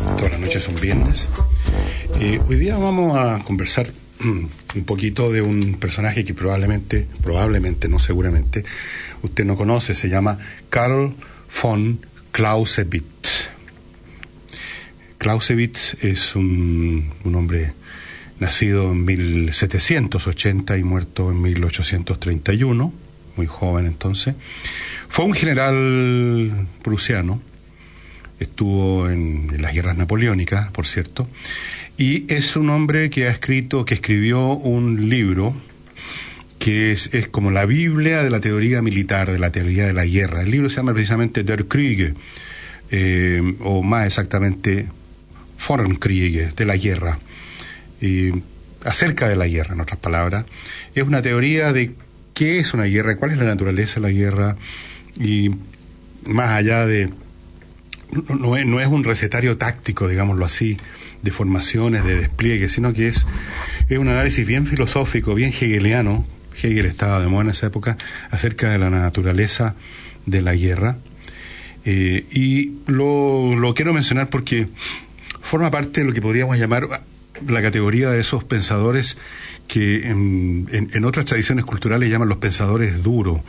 Todas las noches son viernes. Eh, hoy día vamos a conversar un poquito de un personaje que probablemente, probablemente, no seguramente, usted no conoce, se llama Karl von Clausewitz. Clausewitz es un, un hombre nacido en 1780 y muerto en 1831, muy joven entonces. Fue un general prusiano, estuvo en, las guerras napoleónicas, por cierto, y es un hombre que ha escrito, que escribió un libro que es, es, como la Biblia de la teoría militar, de la teoría de la guerra. El libro se llama precisamente Der Krieg, eh, o más exactamente Krieg, de la guerra, eh, acerca de la guerra, en otras palabras. Es una teoría de qué es una guerra, cuál es la naturaleza de la guerra, y más allá de... No, es un recetario táctico, digámoslo así, de formaciones, de despliegue, sino que es, es un análisis bien filosófico, bien hegeliano, Hegel estaba de moda en esa época, acerca de la naturaleza de la guerra. Eh, y lo, lo, quiero mencionar porque forma parte de lo que podríamos llamar la categoría de esos pensadores que en, en, en otras tradiciones culturales llaman los pensadores duros,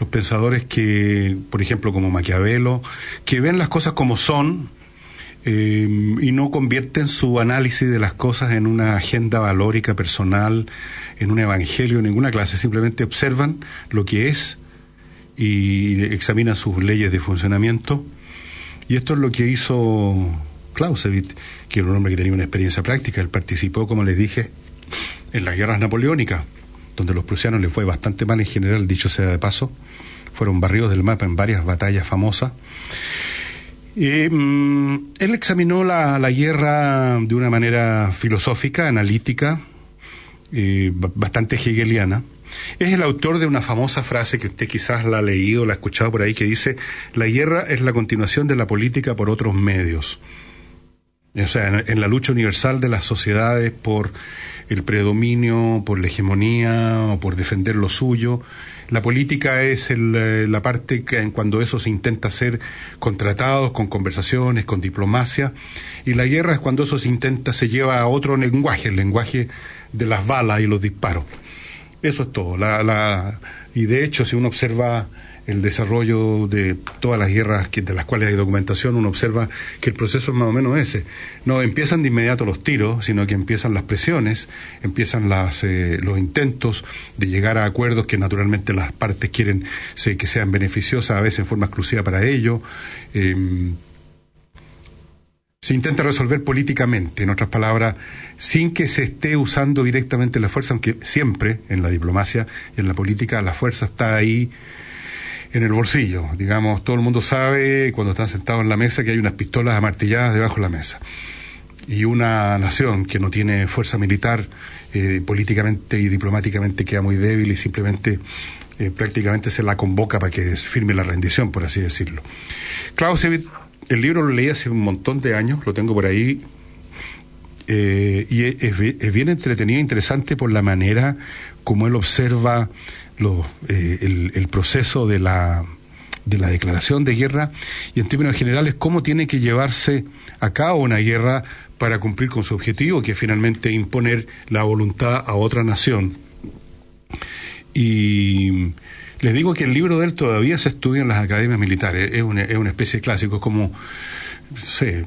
los pensadores que, por ejemplo, como Maquiavelo, que ven las cosas como son, eh, y no convierten su análisis de las cosas en una agenda valórica personal, en un evangelio de ninguna clase, simplemente observan lo que es y examinan sus leyes de funcionamiento. Y esto es lo que hizo Clausewitz, que era un hombre que tenía una experiencia práctica. Él participó, como les dije, en las guerras napoleónicas, donde los prusianos les fue bastante mal en general, dicho sea de paso. Fueron barridos del mapa en varias batallas famosas. Eh, él examinó la, la, guerra de una manera filosófica, analítica, eh, bastante hegeliana. Es el autor de una famosa frase que usted quizás la ha leído, la ha escuchado por ahí, que dice, la guerra es la continuación de la política por otros medios. O sea, en la lucha universal de las sociedades por el predominio, por la hegemonía o por defender lo suyo, la política es el, la parte que cuando eso se intenta ser contratados con conversaciones, con diplomacia, y la guerra es cuando eso se intenta, se lleva a otro lenguaje, el lenguaje de las balas y los disparos. Eso es todo. La, la, y de hecho, si uno observa el desarrollo de todas las guerras que, de las cuales hay documentación, uno observa que el proceso es más o menos ese. No empiezan de inmediato los tiros, sino que empiezan las presiones, empiezan las, eh, los intentos de llegar a acuerdos que naturalmente las partes quieren se, que sean beneficiosas, a veces en forma exclusiva para ello. Eh, se intenta resolver políticamente, en otras palabras, sin que se esté usando directamente la fuerza, aunque siempre en la diplomacia y en la política la fuerza está ahí en el bolsillo. Digamos, todo el mundo sabe cuando están sentados en la mesa que hay unas pistolas amartilladas debajo de la mesa. Y una nación que no tiene fuerza militar eh, políticamente y diplomáticamente queda muy débil y simplemente eh, prácticamente se la convoca para que firme la rendición, por así decirlo. Clausewitz, el libro lo leí hace un montón de años, lo tengo por ahí, eh, y es, bien entretenido e interesante por la manera como él observa eh, el, el, proceso de la, de la declaración de guerra y en términos generales cómo tiene que llevarse a cabo una guerra para cumplir con su objetivo, que es finalmente imponer la voluntad a otra nación. Y les digo que el libro de él todavía se estudia en las academias militares, es una, es una especie de clásico, es como sé,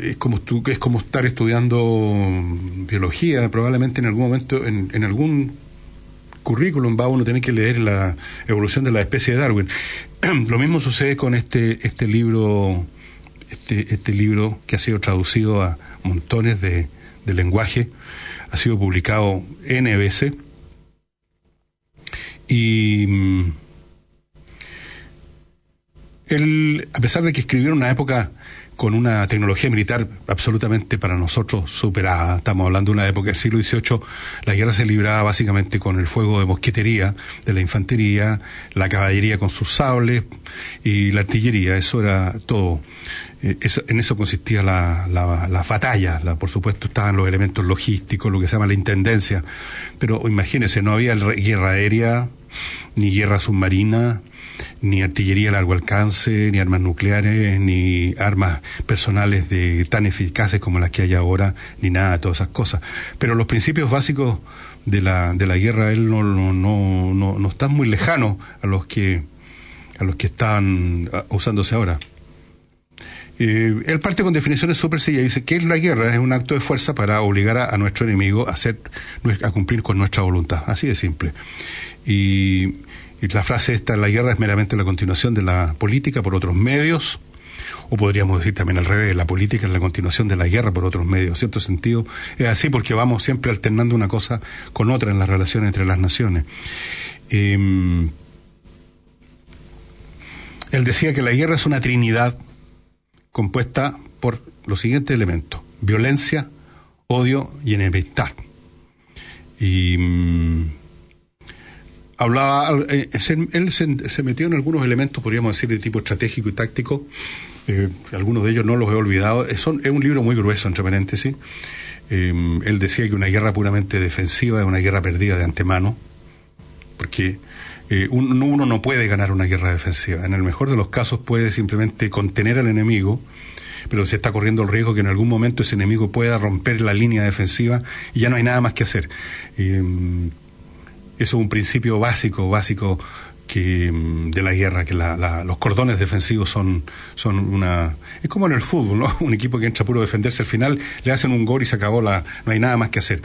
es como, es como estar estudiando biología, probablemente en algún momento, en, en algún currículum va uno a tener que leer la evolución de la especie de Darwin. Lo mismo sucede con este, este libro, este, este libro que ha sido traducido a montones de, de lenguaje, ha sido publicado N veces. Y él, a pesar de que escribió en una época con una tecnología militar absolutamente para nosotros superada. Estamos hablando de una época del siglo XVIII, la guerra se libraba básicamente con el fuego de mosquetería de la infantería, la caballería con sus sables y la artillería, eso era todo. Eh, en eso consistía la, la, batalla, la, por supuesto estaban los elementos logísticos, lo que se llama la intendencia, pero imagínense, no había guerra aérea, ni guerra submarina, ni artillería a largo alcance, ni armas nucleares, ni armas personales de, tan eficaces como las que hay ahora, ni nada de todas esas cosas. Pero los principios básicos de la, de la guerra, él no, están muy lejanos a los que, están usándose ahora. Eh, él parte con definiciones súper sencillas. Dice que la guerra es un acto de fuerza para obligar a, nuestro enemigo a, hacer, a cumplir con nuestra voluntad. Así de simple. Y la frase esta, la guerra es meramente la continuación de la política por otros medios, o podríamos decir también al revés, la política es la continuación de la guerra por otros medios. En cierto sentido, es así porque vamos siempre alternando una cosa con otra en las relaciones entre las naciones. Em, él decía que la guerra es una trinidad compuesta por los siguientes elementos, violencia, odio y enemistad. Y mm, hablaba, eh, él se, metió en algunos elementos, podríamos decir, de tipo estratégico y táctico. Eh, algunos de ellos no los he olvidado. Es, es un libro muy grueso, entre paréntesis. Eh, él decía que una guerra puramente defensiva es una guerra perdida de antemano, porque uno no puede ganar una guerra defensiva. En el mejor de los casos puede simplemente contener al enemigo, pero se está corriendo el riesgo que en algún momento ese enemigo pueda romper la línea defensiva y ya no hay nada más que hacer. Eso es un principio básico, básico que mm, de la guerra, que los cordones defensivos son, son una... Es como en el fútbol, ¿no? Un equipo que entra puro a defenderse al final, le hacen un gol y se acabó la... No hay nada más que hacer.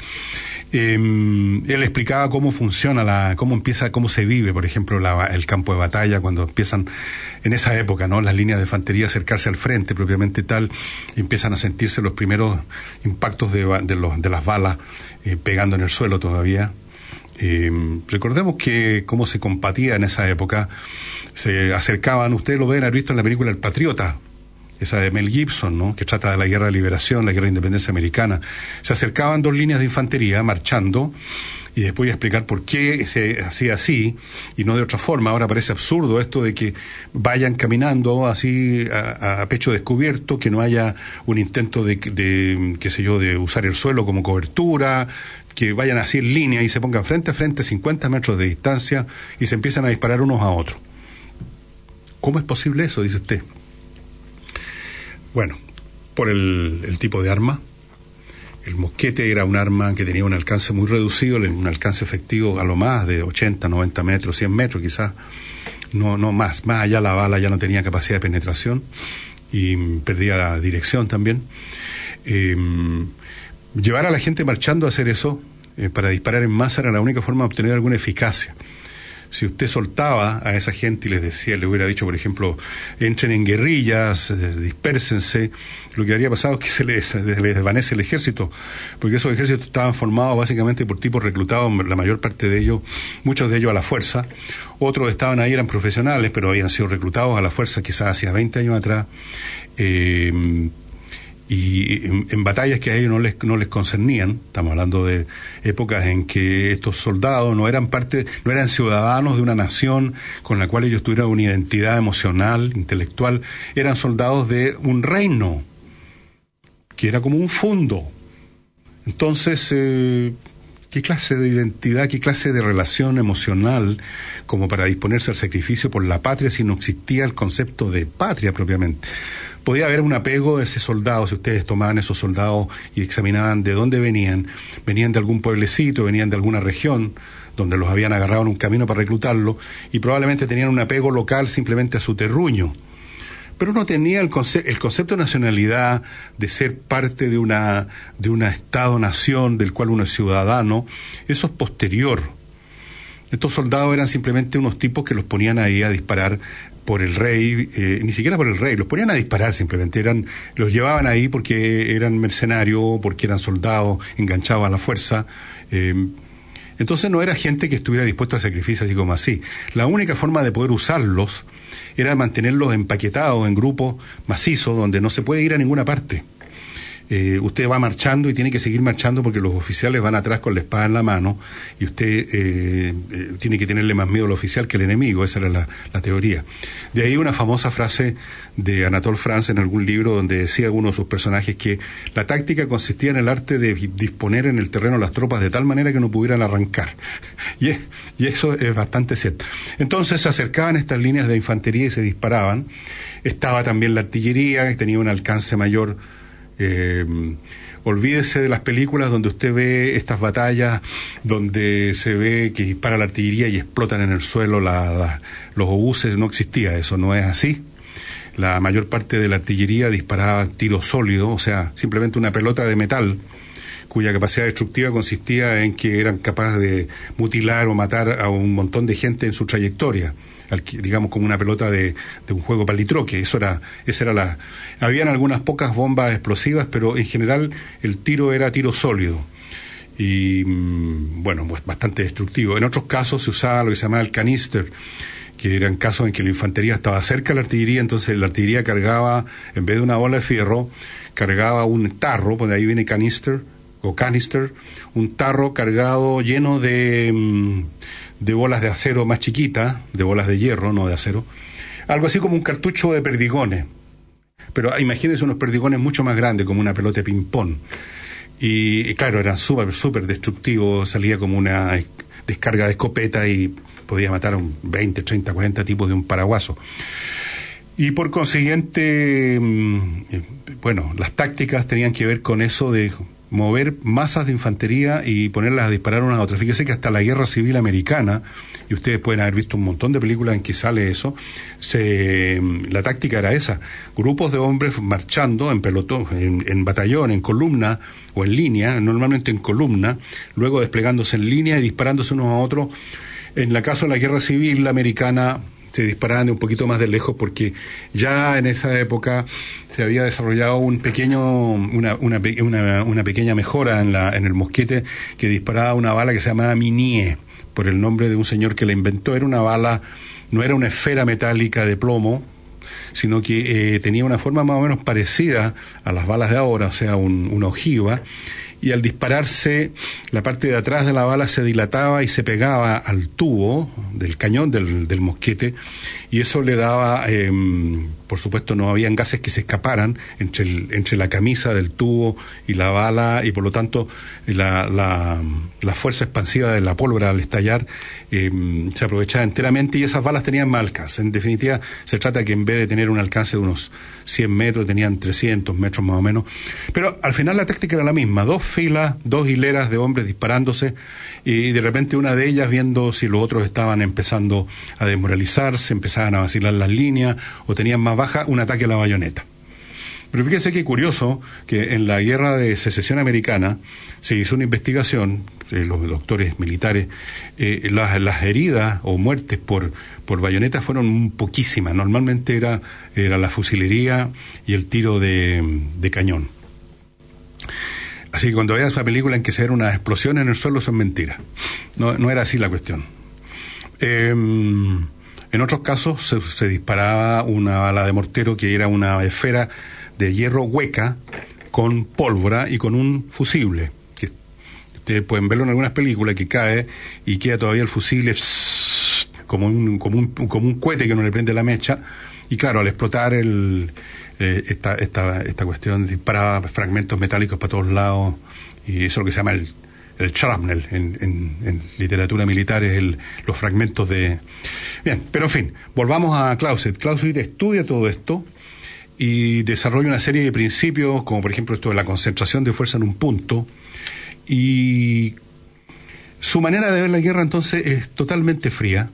Em, él explicaba cómo funciona, la, cómo empieza, cómo se vive, por ejemplo, el campo de batalla, cuando empiezan, en esa época, ¿no? Las líneas de infantería acercarse al frente propiamente tal, empiezan a sentirse los primeros impactos de, de, los, de las balas eh, pegando en el suelo todavía eh, recordemos que cómo se compatía en esa época, se acercaban, ustedes lo ven, haber visto en la película El Patriota, esa de Mel Gibson, ¿no? que trata de la guerra de liberación, la guerra de independencia americana. Se acercaban dos líneas de infantería marchando y después voy a explicar por qué se hacía así y no de otra forma. Ahora parece absurdo esto de que vayan caminando así a, pecho descubierto, que no haya un intento de, de, qué sé yo, de usar el suelo como cobertura, que vayan así en línea y se pongan frente a frente, 50 metros de distancia, y se empiezan a disparar unos a otros. ¿Cómo es posible eso? Dice usted. Bueno, por el, tipo de arma. El mosquete era un arma que tenía un alcance muy reducido, un alcance efectivo a lo más de 80, 90 metros, 100 metros quizás, no, no más. Más allá la bala ya no tenía capacidad de penetración y perdía la dirección también. Eh, llevar a la gente marchando a hacer eso eh, para disparar en masa era la única forma de obtener alguna eficacia. Si usted soltaba a esa gente y les decía, le hubiera dicho, por ejemplo, entren en guerrillas, eh, dispersense, lo que habría pasado es que se les, desvanece el ejército, porque esos ejércitos estaban formados básicamente por tipos reclutados, la mayor parte de ellos, muchos de ellos a la fuerza, otros estaban ahí, eran profesionales, pero habían sido reclutados a la fuerza quizás hacia 20 años atrás. Eh, y en, batallas que a ellos no les, no les concernían, estamos hablando de épocas en que estos soldados no eran parte, no eran ciudadanos de una nación con la cual ellos tuvieran una identidad emocional, intelectual, eran soldados de un reino, que era como un fondo. Entonces, eh, ¿qué clase de identidad, qué clase de relación emocional como para disponerse al sacrificio por la patria si no existía el concepto de patria propiamente? Podía haber un apego de ese soldado, si ustedes tomaban esos soldados y examinaban de dónde venían, venían de algún pueblecito, venían de alguna región, donde los habían agarrado en un camino para reclutarlo, y probablemente tenían un apego local simplemente a su terruño. Pero no tenía el, el concepto de nacionalidad, de ser parte de una, de una Estado-nación del cual uno es ciudadano, eso es posterior. Estos soldados eran simplemente unos tipos que los ponían ahí a disparar por el rey, eh, ni siquiera por el rey, los ponían a disparar simplemente, eran, los llevaban ahí porque eran mercenarios, porque eran soldados enganchados a la fuerza. Eh, entonces no era gente que estuviera dispuesta a sacrificio así como así. La única forma de poder usarlos era mantenerlos empaquetados en grupos macizos donde no se puede ir a ninguna parte. Eh, usted va marchando y tiene que seguir marchando porque los oficiales van atrás con la espada en la mano y usted eh, eh, tiene que tenerle más miedo al oficial que al enemigo, esa era la, teoría. De ahí una famosa frase de Anatole France en algún libro donde decía uno de sus personajes que la táctica consistía en el arte de disponer en el terreno las tropas de tal manera que no pudieran arrancar. Y, y eso es bastante cierto. Entonces se acercaban estas líneas de infantería y se disparaban. Estaba también la artillería, que tenía un alcance mayor eh, olvídese de las películas donde usted ve estas batallas, donde se ve que dispara la artillería y explotan en el suelo los obuses, no existía eso, no es así. La mayor parte de la artillería disparaba tiro sólido, o sea, simplemente una pelota de metal cuya capacidad destructiva consistía en que eran capaces de mutilar o matar a un montón de gente en su trayectoria digamos como una pelota de, un juego palitroque. Eso era, esa era la. Habían algunas pocas bombas explosivas, pero en general el tiro era tiro sólido y mm, bueno, pues bastante destructivo. En otros casos se usaba lo que se llamaba el canister, que eran casos en que la infantería estaba cerca de la artillería, entonces la artillería cargaba, en vez de una bola de fierro, cargaba un tarro, pues de ahí viene canister o canister, un tarro cargado lleno de, mm, de bolas de acero más chiquitas, de bolas de hierro, no de acero, algo así como un cartucho de perdigones. Pero imagínense unos perdigones mucho más grandes, como una pelota de ping-pong. Y, claro, era súper, súper destructivo, salía como una descarga de escopeta y podía matar a un 20, 30, 40 tipos de un paraguaso. Y por consiguiente, mm, eh, bueno, las tácticas tenían que ver con eso de mover masas de infantería y ponerlas a disparar una a otra. Fíjese que hasta la guerra civil americana, y ustedes pueden haber visto un montón de películas en que sale eso, se, la táctica era esa, grupos de hombres marchando en pelotón, en, en batallón, en columna o en línea, normalmente en columna, luego desplegándose en línea y disparándose unos a otros. En la caso de la guerra civil americana, se disparaban de un poquito más de lejos porque ya en esa época se había desarrollado un pequeño, una, una, una, pequeña mejora en, la, en el mosquete que disparaba una bala que se llamaba Minie, por el nombre de un señor que la inventó. Era una bala, no era una esfera metálica de plomo, sino que eh, tenía una forma más o menos parecida a las balas de ahora, o sea, un, una ojiva, y al dispararse la parte de atrás de la bala se dilataba y se pegaba al tubo del cañón del, del mosquete y eso le daba, em, por supuesto no habían gases que se escaparan entre, entre la camisa del tubo y la bala y por lo tanto la, la, la fuerza expansiva de la pólvora al estallar em, se aprovechaba enteramente y esas balas tenían más alcance. En definitiva, se trata que en vez de tener un alcance de unos 100 metros, tenían 300 metros más o menos. Pero al final la táctica era la misma, dos filas, dos hileras de hombres disparándose y de repente una de ellas viendo si los otros estaban empezando a desmoralizarse, a vacilar las líneas o tenían más baja, un ataque a la bayoneta. Pero fíjese qué curioso que en la guerra de secesión americana se hizo una investigación, eh, los doctores militares, eh, las, heridas o muertes por, por bayoneta fueron poquísimas. Normalmente era, era la fusilería y el tiro de, de cañón. Así que cuando veas esa película en que se era una explosión en el suelo, son mentiras. No, no era así la cuestión. Em, en otros casos se, disparaba una bala de mortero que era una esfera de hierro hueca con pólvora y con un fusible. Que ustedes pueden verlo en algunas películas que cae y queda todavía el fusible como un, como un, como un cohete que no le prende la mecha. Y claro, al explotar el, eh, esta, esta, esta cuestión disparaba fragmentos metálicos para todos lados, y eso es lo que se llama el, el shrapnel en, en, literatura militar, es el, los fragmentos de... Bien, pero en fin, volvamos a Clausewitz. Clausewitz estudia todo esto y desarrolla una serie de principios, como por ejemplo esto de la concentración de fuerza en un punto, y su manera de ver la guerra entonces es totalmente fría,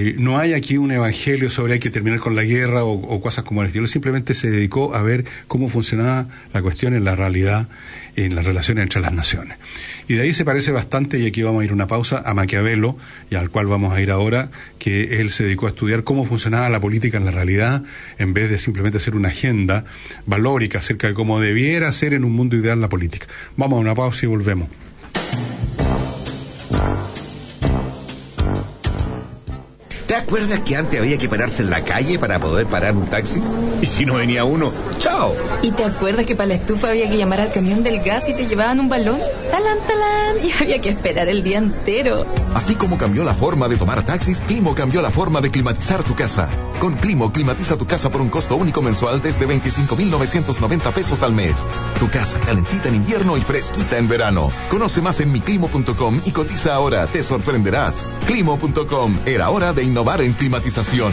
eh, no hay aquí un evangelio sobre hay que terminar con la guerra o, cosas como el estilo, simplemente se dedicó a ver cómo funcionaba la cuestión en la realidad, en las relaciones entre las naciones. Y de ahí se parece bastante, y aquí vamos a ir una pausa, a Maquiavelo, y al cual vamos a ir ahora, que él se dedicó a estudiar cómo funcionaba la política en la realidad, en vez de simplemente hacer una agenda valórica acerca de cómo debiera ser en un mundo ideal la política. Vamos a una pausa y volvemos. ¿Te acuerdas que antes había que pararse en la calle para poder parar un taxi? Y si no venía uno, ¡chao! ¿Y te acuerdas que para la estufa había que llamar al camión del gas y te llevaban un balón? ¡Talán, talán! Y había que esperar el día entero. Así como cambió la forma de tomar taxis, Climo cambió la forma de climatizar tu casa. Con Climo, climatiza tu casa por un costo único mensual desde 25,990 pesos al mes. Tu casa calentita en invierno y fresquita en verano. Conoce más en miclimo.com y cotiza ahora, te sorprenderás. Climo.com, era hora de innovar en climatización.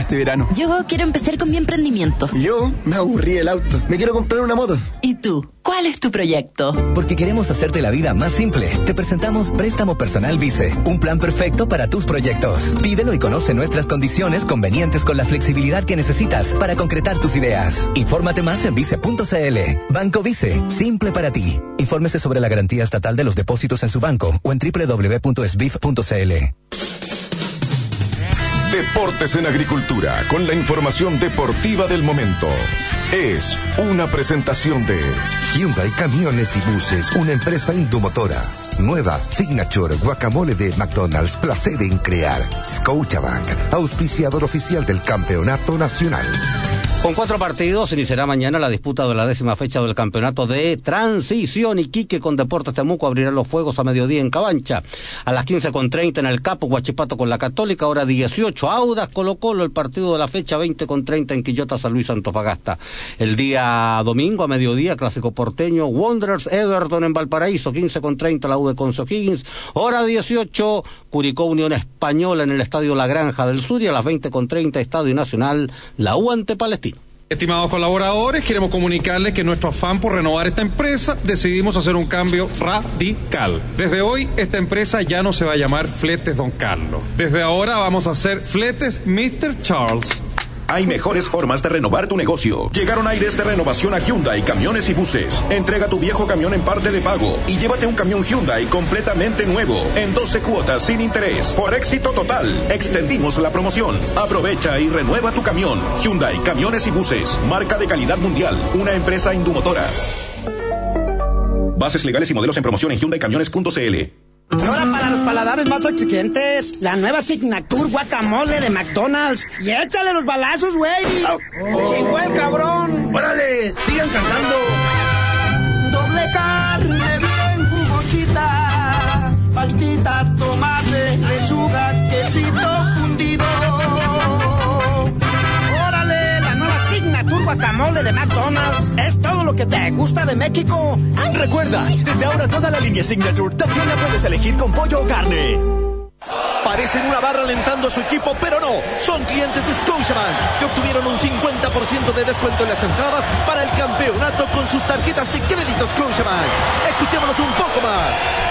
para este verano. Yo quiero empezar con mi emprendimiento. Yo me aburrí el auto. Me quiero comprar una moto. ¿Y tú? ¿Cuál es tu proyecto? Porque queremos hacerte la vida más simple. Te presentamos Préstamo Personal Vice, un plan perfecto para tus proyectos. Pídelo y conoce nuestras condiciones convenientes con la flexibilidad que necesitas para concretar tus ideas. Infórmate más en vice.cl. Banco Vice, simple para ti. Infórmese sobre la garantía estatal de los depósitos en su banco o en www.sbif.cl. Deportes en Agricultura, con la información deportiva del momento. Es una presentación de Hyundai Camiones y Buses, una empresa indomotora. Nueva Signature Guacamole de McDonald's, placer en crear. Scotiabank, auspiciador oficial del Campeonato Nacional. Con cuatro partidos iniciará mañana la disputa de la décima fecha del campeonato de transición. Iquique con Deportes Temuco abrirá los fuegos a mediodía en Cabancha. A las 15.30 en el Capo, Guachipato con la Católica. Hora 18, Audas Colo Colo, el partido de la fecha 20.30 en Quillota, San Luis Antofagasta. El día domingo a mediodía, Clásico Porteño, Wanderers Everton en Valparaíso. 15.30 la U de Conso Higgins. Hora 18, Curicó Unión Española en el Estadio La Granja del Sur. Y a las 20.30 Estadio Nacional, la U ante Palestino. Estimados colaboradores, queremos comunicarles que nuestro afán por renovar esta empresa decidimos hacer un cambio radical. Desde hoy, esta empresa ya no se va a llamar Fletes Don Carlos. Desde ahora vamos a hacer Fletes Mr. Charles. Hay mejores formas de renovar tu negocio. Llegaron aires de renovación a Hyundai Camiones y Buses. Entrega tu viejo camión en parte de pago y llévate un camión Hyundai completamente nuevo en 12 cuotas sin interés. Por éxito total, extendimos la promoción. Aprovecha y renueva tu camión. Hyundai Camiones y Buses, marca de calidad mundial, una empresa indumotora. Bases legales y modelos en promoción en hyundaicamiones.cl. Ahora para los paladares más exigentes, la nueva Signature Guacamole de McDonald's. Y échale los balazos, güey. Oh. Chingó el cabrón. Órale, sigan cantando. Doble carne bien jugosita, paltita, tomate, lechuga, quesito fundido. Órale, la nueva Signature Guacamole de McDonald's. Lo que te gusta de México. Recuerda, desde ahora toda la línea Signature también la puedes elegir con pollo o carne. Parecen una barra alentando a su equipo, pero no. Son clientes de Scotiabank que obtuvieron un 50% de descuento en las entradas para el campeonato con sus tarjetas de crédito Scotiabank. Escuchémonos un poco más.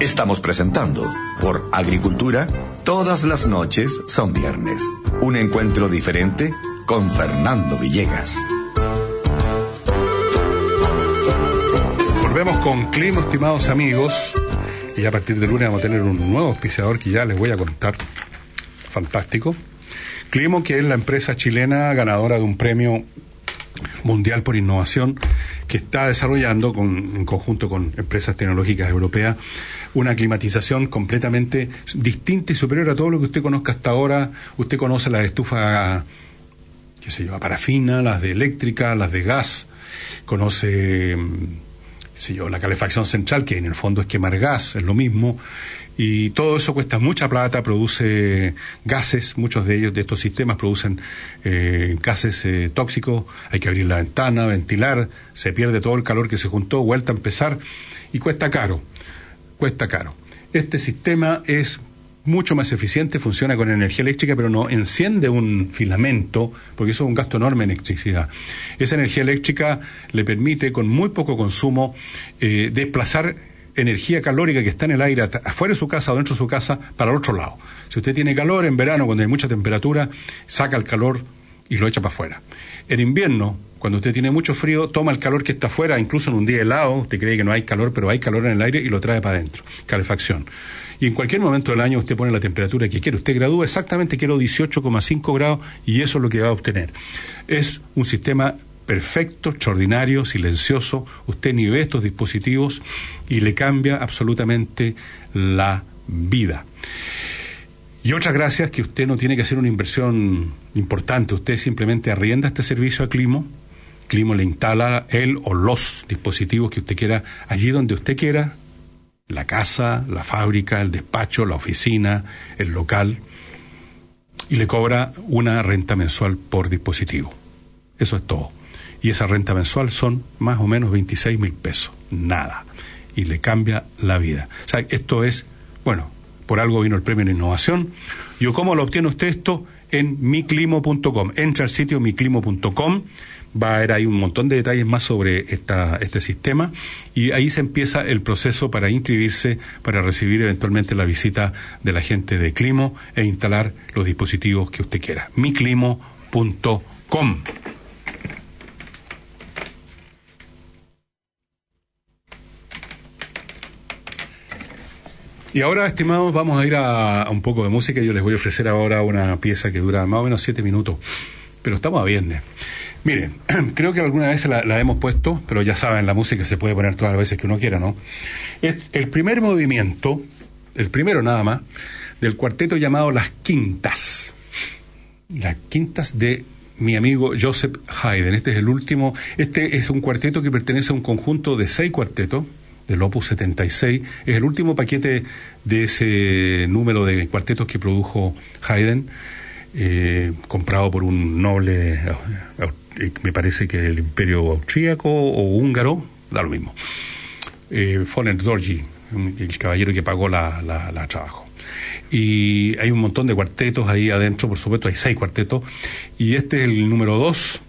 Estamos presentando por Agricultura, todas las noches son viernes. Un encuentro diferente con Fernando Villegas. Volvemos con clima, estimados amigos. y a partir de lunes vamos a tener un nuevo auspiciador que ya les voy a contar. Fantástico. Climo, que es la empresa chilena ganadora de un premio mundial por innovación que está desarrollando con, en conjunto con empresas tecnológicas europeas una climatización completamente distinta y superior a todo lo que usted conozca hasta ahora. Usted conoce las estufas, qué sé yo, parafina, las de eléctrica, las de gas, conoce, qué sé yo, la calefacción central, que en el fondo es quemar gas, es lo mismo. Y todo eso cuesta mucha plata, produce gases, muchos de ellos, de estos sistemas, producen eh, gases eh, tóxicos, hay que abrir la ventana, ventilar, se pierde todo el calor que se juntó, vuelta a empezar, y cuesta caro cuesta caro. Este sistema es mucho más eficiente, funciona con energía eléctrica, pero no enciende un filamento, porque eso es un gasto enorme en electricidad. Esa energía eléctrica le permite, con muy poco consumo, eh, desplazar energía calórica que está en el aire afuera de su casa o dentro de su casa para el otro lado. Si usted tiene calor en verano, cuando hay mucha temperatura, saca el calor y lo echa para afuera. En invierno, cuando usted tiene mucho frío, toma el calor que está afuera, incluso en un día helado, usted cree que no hay calor, pero hay calor en el aire y lo trae para adentro. Calefacción. Y en cualquier momento del año usted pone la temperatura que quiere. Usted gradúa exactamente, quiero 18,5 grados y eso es lo que va a obtener. Es un sistema perfecto, extraordinario, silencioso. Usted ni ve estos dispositivos y le cambia absolutamente la vida. Y otras gracias que usted no tiene que hacer una inversión importante, usted simplemente arrienda este servicio a Climo, Climo le instala él o los dispositivos que usted quiera allí donde usted quiera, la casa, la fábrica, el despacho, la oficina, el local, y le cobra una renta mensual por dispositivo. Eso es todo. Y esa renta mensual son más o menos 26 mil pesos. Nada. Y le cambia la vida. O sea, esto es, bueno, por algo vino el premio en innovación. ¿Y cómo lo obtiene usted esto? En miclimo.com. Entra al sitio miclimo.com. Va a haber ahí un montón de detalles más sobre esta, este sistema y ahí se empieza el proceso para inscribirse, para recibir eventualmente la visita de la gente de Climo e instalar los dispositivos que usted quiera. miclimo.com. Y ahora, estimados, vamos a ir a, un poco de música. Yo les voy a ofrecer ahora una pieza que dura más o menos siete minutos, pero estamos a viernes. Miren, creo que alguna vez la, hemos puesto, pero ya saben, la música se puede poner todas las veces que uno quiera, ¿no? Es el primer movimiento, el primero nada más, del cuarteto llamado Las Quintas. Las Quintas de mi amigo Joseph Haydn. Este es el último. Este es un cuarteto que pertenece a un conjunto de seis cuartetos del Opus 76, es el último paquete de ese número de cuartetos que produjo Haydn, eh, comprado por un noble, me parece que del imperio austríaco o húngaro, da lo mismo. Eh, Foner Dorji, el caballero que pagó la, la trabajo y hay un montón de cuartetos ahí adentro, por supuesto hay seis cuartetos, y este es el número dos,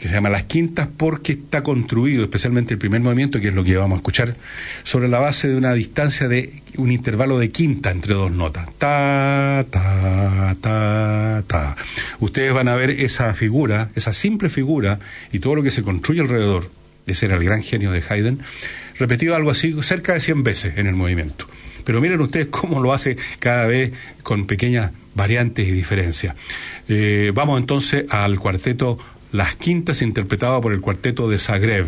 que se llama Las Quintas porque está construido, especialmente el primer movimiento, que es lo que vamos a escuchar, sobre la base de una distancia de un intervalo de quinta entre dos notas. Ta, ta, ta, ta. Ustedes van a ver esa figura, esa simple figura y todo lo que se construye alrededor. Ese era el gran genio de Haydn, repetido algo así cerca de 100 veces en el movimiento. Pero miren ustedes cómo lo hace cada vez con pequeñas variantes y diferencias. Eh, vamos entonces al cuarteto las Quintas interpretada por el cuarteto de Zagreb.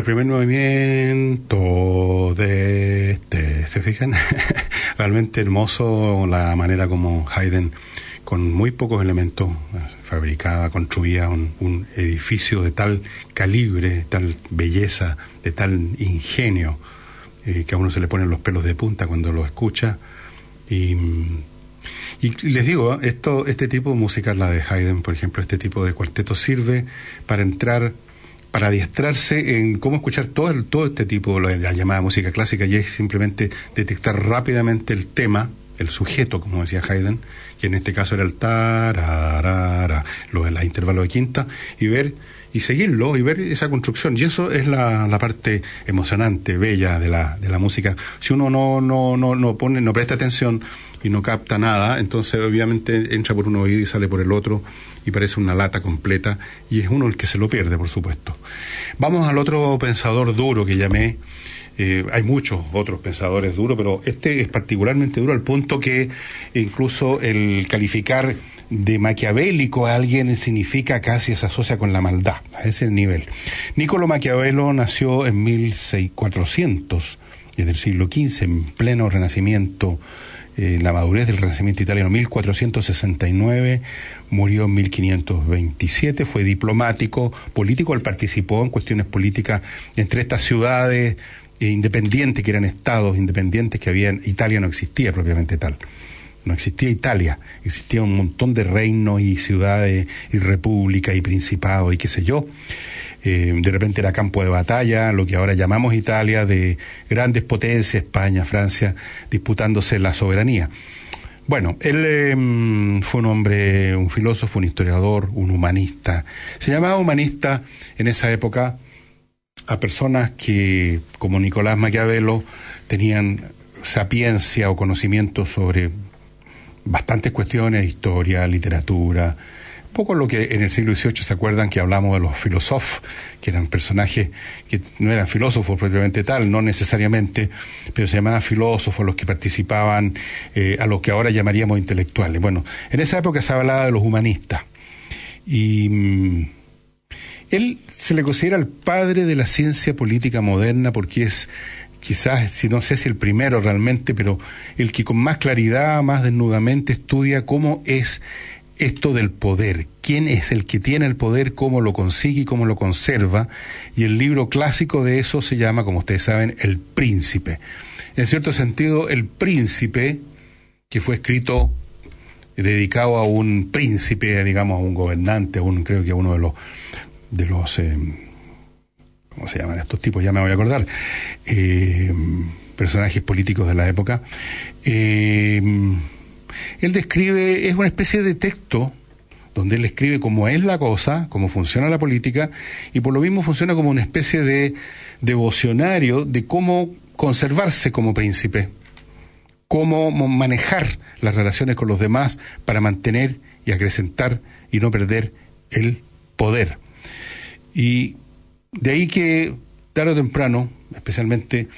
El primer movimiento de este, ¿se fijan? Realmente hermoso la manera como Haydn, con muy pocos elementos, fabricaba, construía un, un edificio de tal calibre, tal belleza, de tal ingenio, eh, que a uno se le ponen los pelos de punta cuando lo escucha. Y, y les digo, esto, este tipo de música, la de Haydn, por ejemplo, este tipo de cuarteto sirve para entrar para adiestrarse en cómo escuchar todo, el, todo este tipo de la llamada música clásica y es simplemente detectar rápidamente el tema, el sujeto, como decía Haydn, que en este caso era el tararara, lo de la intervalo de quinta, y ver y seguirlo y ver esa construcción. Y eso es la, la parte emocionante, bella de la, de la música. Si uno no, no, no, no pone, no presta atención y no capta nada, entonces obviamente entra por un oído y sale por el otro y parece una lata completa y es uno el que se lo pierde, por supuesto. Vamos al otro pensador duro que llamé. Eh, hay muchos otros pensadores duros, pero este es particularmente duro al punto que incluso el calificar de maquiavélico a alguien significa casi se asocia con la maldad, a ese nivel. Niccolo Maquiavelo nació en 1400, es del siglo XV, en pleno renacimiento eh, la madurez del Renacimiento italiano, 1469, murió en 1527, fue diplomático, político, él participó en cuestiones políticas entre estas ciudades eh, independientes, que eran estados independientes que había, Italia no existía propiamente tal. No existía Italia, existía un montón de reinos y ciudades y repúblicas y principados y qué sé yo. Eh, de repente era campo de batalla, lo que ahora llamamos Italia, de grandes potencias, España, Francia, disputándose la soberanía. Bueno, él eh, fue un hombre, un filósofo, un historiador, un humanista. Se llamaba humanista en esa época a personas que, como Nicolás Maquiavelo, tenían sapiencia o conocimiento sobre bastantes cuestiones, historia, literatura, un poco lo que en el siglo XVIII se acuerdan que hablamos de los filósofos, que eran personajes que no eran filósofos propiamente tal, no necesariamente, pero se llamaban filósofos los que participaban eh, a lo que ahora llamaríamos intelectuales. Bueno, en esa época se hablaba de los humanistas. Y mm, él se le considera el padre de la ciencia política moderna porque es quizás, si no sé si el primero realmente, pero el que con más claridad, más desnudamente estudia cómo es esto del poder, quién es el que tiene el poder, cómo lo consigue y cómo lo conserva, y el libro clásico de eso se llama, como ustedes saben, El Príncipe. En cierto sentido, El Príncipe, que fue escrito dedicado a un príncipe, digamos, a un gobernante, un, creo que a uno de los, de los, eh, ¿cómo se llaman estos tipos? Ya me voy a acordar, eh, personajes políticos de la época. Eh, él describe, es una especie de texto donde él escribe cómo es la cosa, cómo funciona la política, y por lo mismo funciona como una especie de devocionario de cómo conservarse como príncipe, cómo manejar las relaciones con los demás para mantener y acrecentar y no perder el poder. Y de ahí que tarde o temprano, especialmente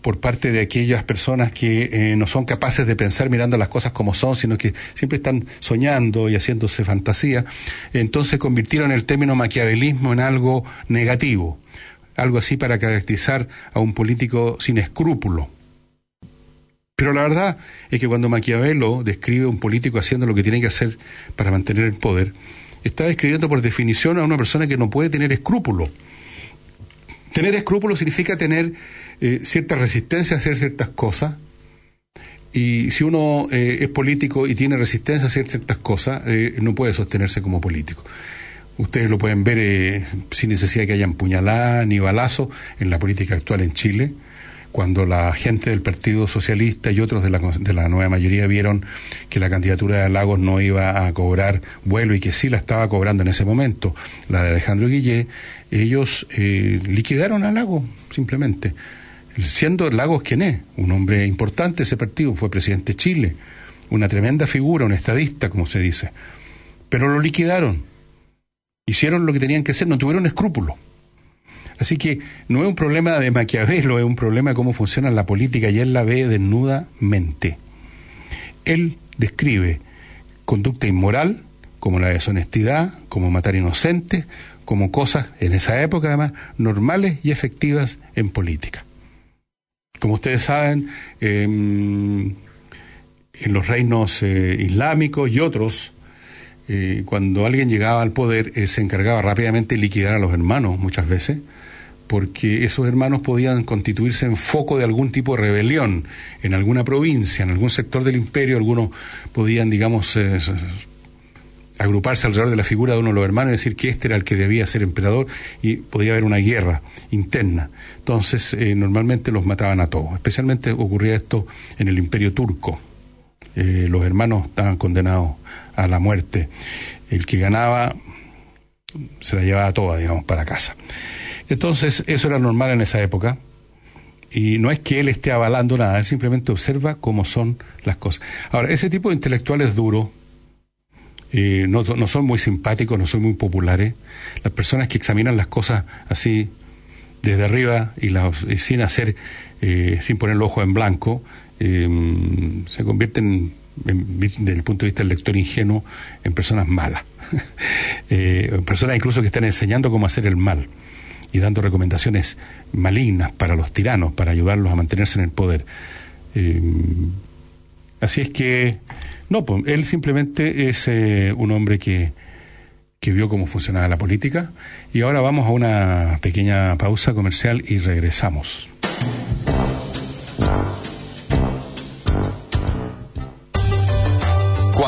por parte de aquellas personas que eh, no son capaces de pensar mirando las cosas como son, sino que siempre están soñando y haciéndose fantasía, entonces convirtieron el término maquiavelismo en algo negativo, algo así para caracterizar a un político sin escrúpulo. Pero la verdad es que cuando Maquiavelo describe a un político haciendo lo que tiene que hacer para mantener el poder, está describiendo por definición a una persona que no puede tener escrúpulo. Tener escrúpulo significa tener eh, cierta resistencia a hacer ciertas cosas. Y si uno eh, es político y tiene resistencia a hacer ciertas cosas, eh, no puede sostenerse como político. Ustedes lo pueden ver sin necesidad de que haya puñalada ni balazo en la política actual en Chile, cuando la gente del Partido Socialista y otros de la, de la nueva mayoría vieron que la candidatura de Lagos no iba a cobrar vuelo y que sí la estaba cobrando en ese momento, la de Alejandro Guillé, ellos liquidaron a Lagos, simplemente siendo Lagos quien es, un hombre importante ese partido, fue presidente de Chile, una tremenda figura, un estadista, como se dice. Pero lo liquidaron, hicieron lo que tenían que hacer, no tuvieron escrúpulos. Así que no es un problema de Maquiavelo, es un problema de cómo funciona la política y él la ve desnudamente. Él describe conducta inmoral como la deshonestidad, como matar inocentes, como cosas, en esa época además, normales y efectivas en política. Como ustedes saben, em, en los reinos eh, islámicos y otros, eh, cuando alguien llegaba al poder, eh, se encargaba rápidamente de liquidar a los hermanos muchas veces, porque esos hermanos podían constituirse en foco de algún tipo de rebelión en alguna provincia, en algún sector del imperio, algunos podían, digamos, agruparse alrededor de la figura de uno de los hermanos y decir que este era el que debía ser emperador y podía haber una guerra interna. Entonces, normalmente los mataban a todos. Especialmente ocurría esto en el imperio turco. Eh, los hermanos estaban condenados a la muerte. El que ganaba se la llevaba toda, digamos, para casa. Entonces, eso era normal en esa época. Y no es que él esté avalando nada, él simplemente observa cómo son las cosas. Ahora, ese tipo de intelectuales duros no, no, son muy simpáticos, no son muy populares. Las personas que examinan las cosas así desde arriba y, sin hacer, eh, sin poner el ojo en blanco, Em, se convierten, desde el punto de vista del lector ingenuo, en personas malas. Eh, personas incluso que están enseñando cómo hacer el mal y dando recomendaciones malignas para los tiranos, para ayudarlos a mantenerse en el poder. Em, así es que, no, pues, él simplemente es eh, un hombre que, que vio cómo funcionaba la política. Y ahora vamos a una pequeña pausa comercial y regresamos.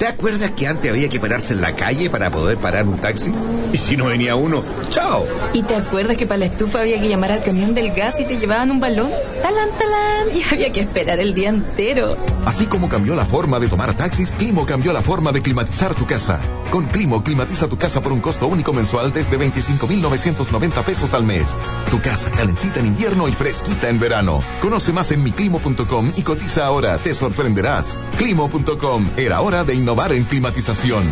¿Te acuerdas que antes había que pararse en la calle para poder parar un taxi? Y si no venía uno, ¡chao! ¿Y te acuerdas que para la estufa había que llamar al camión del gas y te llevaban un balón? ¡Talán, talán! Y había que esperar el día entero. Así como cambió la forma de tomar taxis, Climo cambió la forma de climatizar tu casa. Con Climo, climatiza tu casa por un costo único mensual desde 25,990 pesos al mes. Tu casa calentita en invierno y fresquita en verano. Conoce más en miclimo.com y cotiza ahora, te sorprenderás. Climo.com, era hora de innovar innovar en climatización.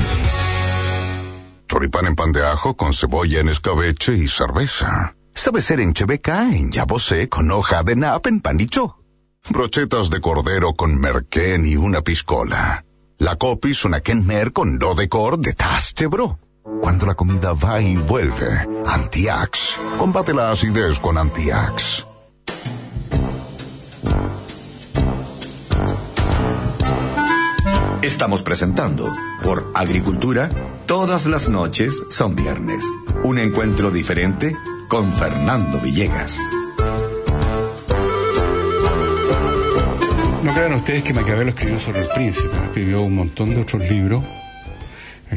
Choripán en pan de ajo con cebolla en escabeche y cerveza. Sabe ser en chebeca, en yabosé, con hoja de nap en panicho. Brochetas de cordero con merquén y una piscola. La copis una kenmer con do de cor de tas bro. Cuando la comida va y vuelve, Antiax. Combate la acidez con Antiax. Estamos presentando por Agricultura, todas las noches son viernes. Un encuentro diferente con Fernando Villegas. No crean ustedes que Maquiavelo escribió sobre el príncipe, escribió un montón de otros libros,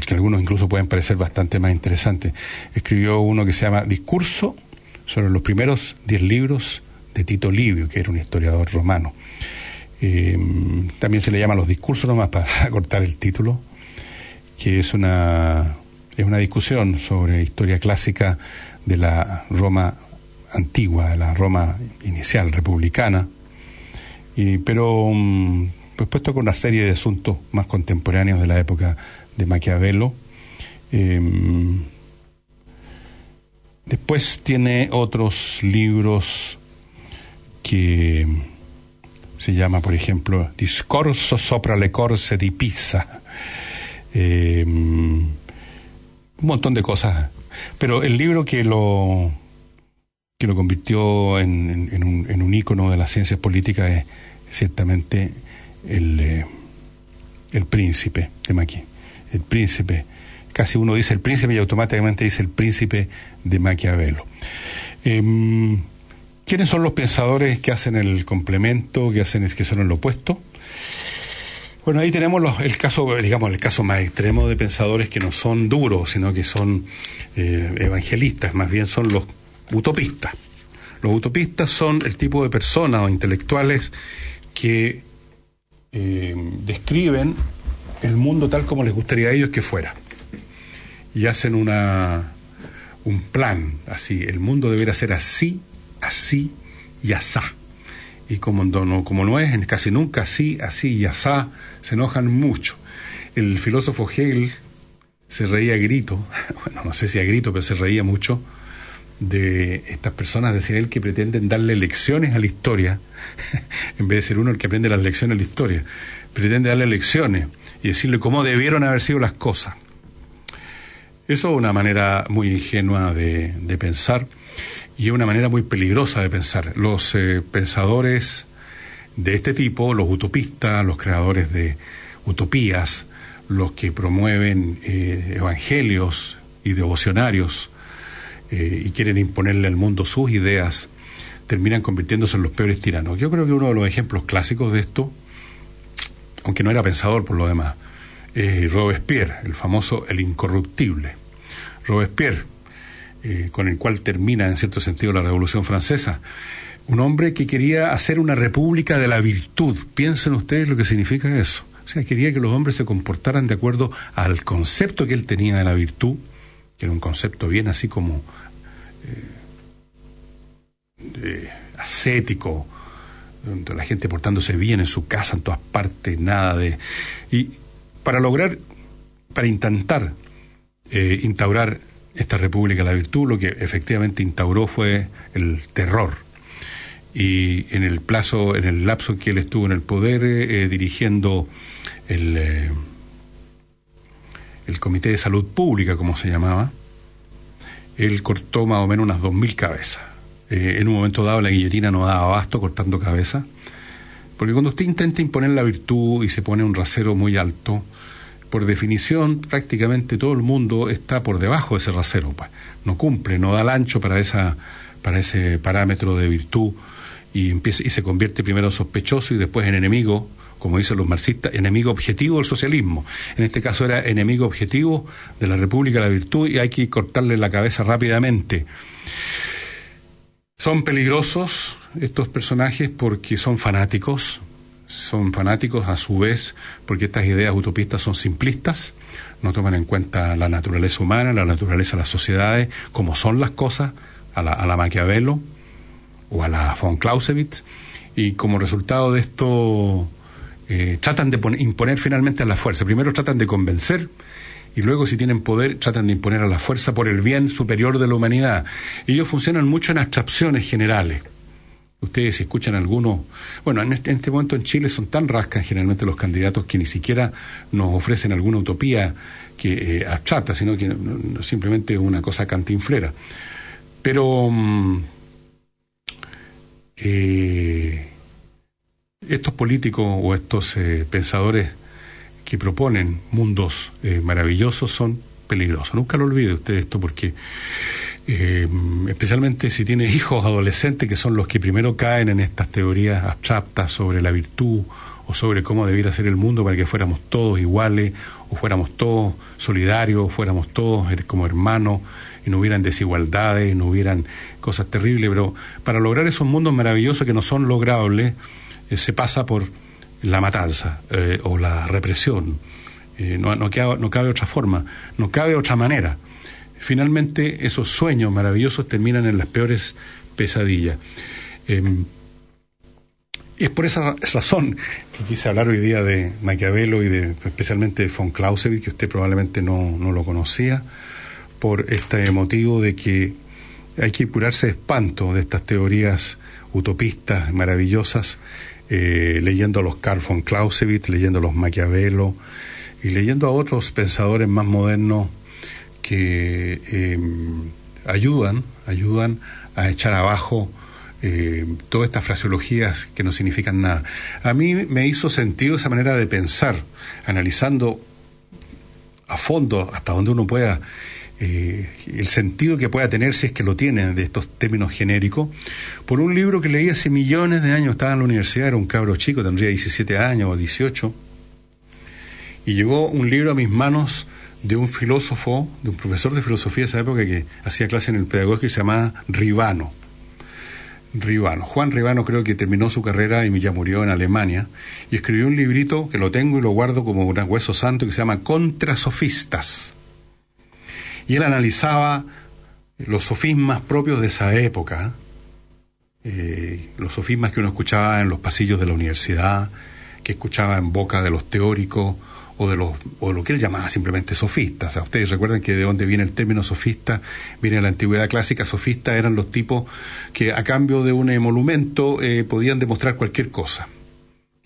que algunos incluso pueden parecer bastante más interesantes. Escribió uno que se llama Discurso sobre los primeros diez libros de Tito Livio, que era un historiador romano. Eh, también se le llama los discursos nomás para cortar el título, que es una, es una discusión sobre historia clásica de la Roma antigua, de la Roma inicial, republicana, y, pero um, pues puesto con una serie de asuntos más contemporáneos de la época de Maquiavelo. Em, después tiene otros libros que se llama, por ejemplo, Discorso sopra le corse di Pisa. Eh, un montón de cosas. Pero el libro que lo que lo convirtió en, un, en un ícono de las ciencias políticas es ciertamente el, eh, el príncipe de Maqui. El príncipe. Casi uno dice el príncipe y automáticamente dice el príncipe de Maquiavelo. Eh, ¿Quiénes son los pensadores que hacen el complemento, que hacen el, que son el opuesto? Bueno, ahí tenemos el caso, digamos, el caso más extremo de pensadores que no son duros, sino que son eh, evangelistas, más bien son los utopistas. Los utopistas son el tipo de personas o intelectuales que eh, describen el mundo tal como les gustaría a ellos que fuera. Y hacen una, un plan, así, el mundo debería ser así, así y asá. Y como no, como no es, casi nunca así, así y asá, se enojan mucho. El filósofo Hegel se reía a grito, bueno, no sé si a grito, pero se reía mucho de estas personas, decía él, que pretenden darle lecciones a la historia, en vez de ser uno el que aprende las lecciones a la historia, pretende darle lecciones y decirle cómo debieron haber sido las cosas. Eso es una manera muy ingenua de, pensar y es una manera muy peligrosa de pensar. Los eh, pensadores de este tipo, los utopistas, los creadores de utopías, los que promueven eh, evangelios y devocionarios eh, y quieren imponerle al mundo sus ideas, terminan convirtiéndose en los peores tiranos. Yo creo que uno de los ejemplos clásicos de esto, aunque no era pensador por lo demás, es Robespierre, el famoso El Incorruptible. Robespierre, eh, con el cual termina en cierto sentido la Revolución Francesa. Un hombre que quería hacer una república de la virtud. Piensen ustedes lo que significa eso. O sea, quería que los hombres se comportaran de acuerdo al concepto que él tenía de la virtud, que era un concepto bien así como eh, ascético, donde la gente portándose bien en su casa, en todas partes, nada de... Y para lograr, para intentar eh, instaurar esta República de la Virtud, lo que efectivamente instauró fue el terror. Y en el plazo, en el lapso en que él estuvo en el poder, eh, dirigiendo el, eh, el Comité de Salud Pública, como se llamaba, él cortó más o menos unas dos mil cabezas. en un momento dado la guillotina no daba abasto cortando cabezas, porque cuando usted intenta imponer la virtud y se pone un rasero muy alto, por definición, prácticamente todo el mundo está por debajo de ese rasero. Pues. No cumple, no da el ancho para, esa, para ese parámetro de virtud y, empieza, y se convierte primero en sospechoso y después en enemigo, como dicen los marxistas, enemigo objetivo del socialismo. En este caso era enemigo objetivo de la República de la Virtud y hay que cortarle la cabeza rápidamente. Son peligrosos estos personajes porque son fanáticos, son fanáticos a su vez porque estas ideas utopistas son simplistas, no toman en cuenta la naturaleza humana, la naturaleza de las sociedades, como son las cosas, a la, a la Maquiavelo o a la von Clausewitz, y como resultado de esto eh, tratan de imponer finalmente a la fuerza. Primero tratan de convencer y luego si tienen poder tratan de imponer a la fuerza por el bien superior de la humanidad. Ellos funcionan mucho en abstracciones generales. Ustedes escuchan algunos, bueno, este, en este, momento en Chile son tan rascas generalmente los candidatos que ni siquiera nos ofrecen alguna utopía que eh, abstracta, sino que simplemente una cosa cantinflera. Pero mm, eh, estos políticos o estos eh, pensadores que proponen mundos maravillosos son peligrosos. Nunca lo olvide usted esto porque eh, especialmente si tiene hijos adolescentes que son los que primero caen en estas teorías abstractas sobre la virtud o sobre cómo debiera ser el mundo para que fuéramos todos iguales o fuéramos todos solidarios, o fuéramos todos como hermanos y no hubieran desigualdades, no hubieran cosas terribles, pero para lograr esos mundos maravillosos que no son logrables, eh, se pasa por la matanza eh, o la represión. no, no, no cabe otra forma, no cabe otra manera finalmente esos sueños maravillosos terminan en las peores pesadillas. Em, es por esa razón que quise hablar hoy día de Maquiavelo y de especialmente de von Clausewitz, que usted probablemente no, lo conocía, por este motivo de que hay que curarse de espanto de estas teorías utopistas maravillosas, eh, leyendo a los Carl von Clausewitz, leyendo a los Maquiavelo y leyendo a otros pensadores más modernos que em, ayudan, ayudan a echar abajo eh, todas estas fraseologías que no significan nada. A mí me hizo sentido esa manera de pensar, analizando a fondo hasta donde uno pueda eh, el sentido que pueda tener si es que lo tiene de estos términos genéricos, por un libro que leí hace millones de años, estaba en la universidad, era un cabro chico, tendría 17 años o 18, y llegó un libro a mis manos de un filósofo, de un profesor de filosofía de esa época que hacía clase en el pedagógico y se llamaba Ribano. Ribano. Juan Ribano creo que terminó su carrera y ya murió en Alemania y escribió un librito que lo tengo y lo guardo como un hueso santo que se llama Contrasofistas. Y él analizaba los sofismas propios de esa época, eh, los sofismas que uno escuchaba en los pasillos de la universidad, que escuchaba en boca de los teóricos o de los o lo que él llamaba simplemente sofistas. O sea, ustedes recuerdan que de dónde viene el término sofista, viene de la antigüedad clásica, sofistas eran los tipos que a cambio de un emolumento eh, podían demostrar cualquier cosa.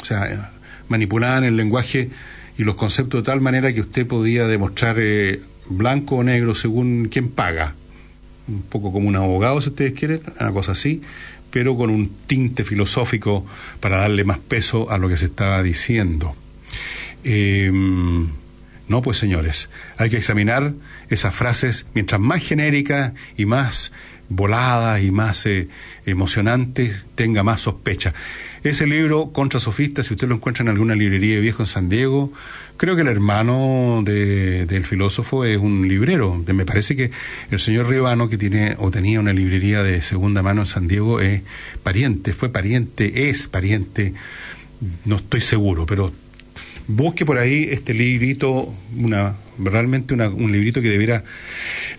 O sea, manipulaban el lenguaje y los conceptos de tal manera que usted podía demostrar eh, blanco o negro según quién paga. Un poco como un abogado, si ustedes quieren, una cosa así, pero con un tinte filosófico para darle más peso a lo que se estaba diciendo. Eh, no, pues señores, hay que examinar esas frases mientras más genéricas y más voladas y más eh, emocionantes, tenga más sospecha. Ese libro, Contra Sofistas, si usted lo encuentra en alguna librería de viejo en San Diego, creo que el hermano de, del filósofo es un librero. Me parece que el señor Rivano, que tiene o tenía una librería de segunda mano en San Diego, es pariente, fue pariente, es pariente, no estoy seguro, pero busque por ahí este librito, una, realmente una, un librito que debiera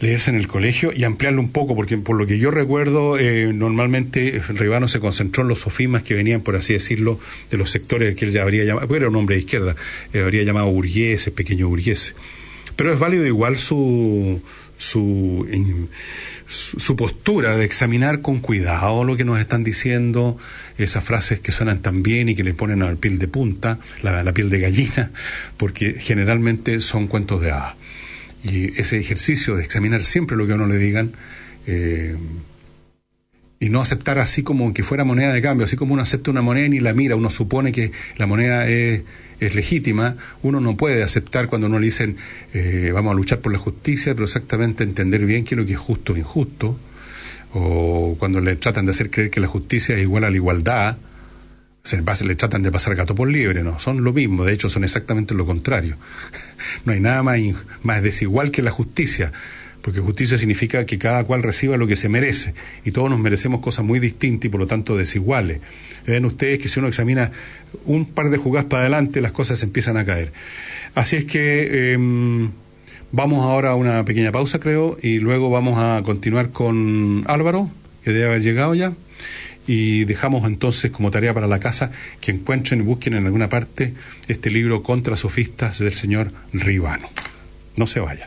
leerse en el colegio y ampliarlo un poco, porque por lo que yo recuerdo, eh, normalmente Ribano se concentró en los sofismas que venían, por así decirlo, de los sectores que él ya habría llamado, porque era un hombre de izquierda, eh, habría llamado burgueses, pequeños burgueses. Pero es válido igual su, su, su postura de examinar con cuidado lo que nos están diciendo, esas frases que suenan tan bien y que le ponen a la piel de punta, la, piel de gallina, porque generalmente son cuentos de hadas. Y ese ejercicio de examinar siempre lo que a uno le digan, eh, y no aceptar así como que fuera moneda de cambio, así como uno acepta una moneda y ni la mira, uno supone que la moneda es, es legítima, uno no puede aceptar cuando uno le dicen eh, vamos a luchar por la justicia, pero exactamente entender bien qué es lo que es justo o injusto, o cuando le tratan de hacer creer que la justicia es igual a la igualdad, se le tratan de pasar gato por libre, no, son lo mismo, de hecho son exactamente lo contrario. No hay nada más, más desigual que la justicia porque justicia significa que cada cual reciba lo que se merece y todos nos merecemos cosas muy distintas y por lo tanto desiguales. Ven ustedes que si uno examina un par de jugadas para adelante las cosas empiezan a caer. Así es que em, vamos ahora a una pequeña pausa creo y luego vamos a continuar con Álvaro, que debe haber llegado ya. Y dejamos entonces como tarea para la casa que encuentren y busquen en alguna parte este libro Contra Sofistas del señor Ribano. No se vaya.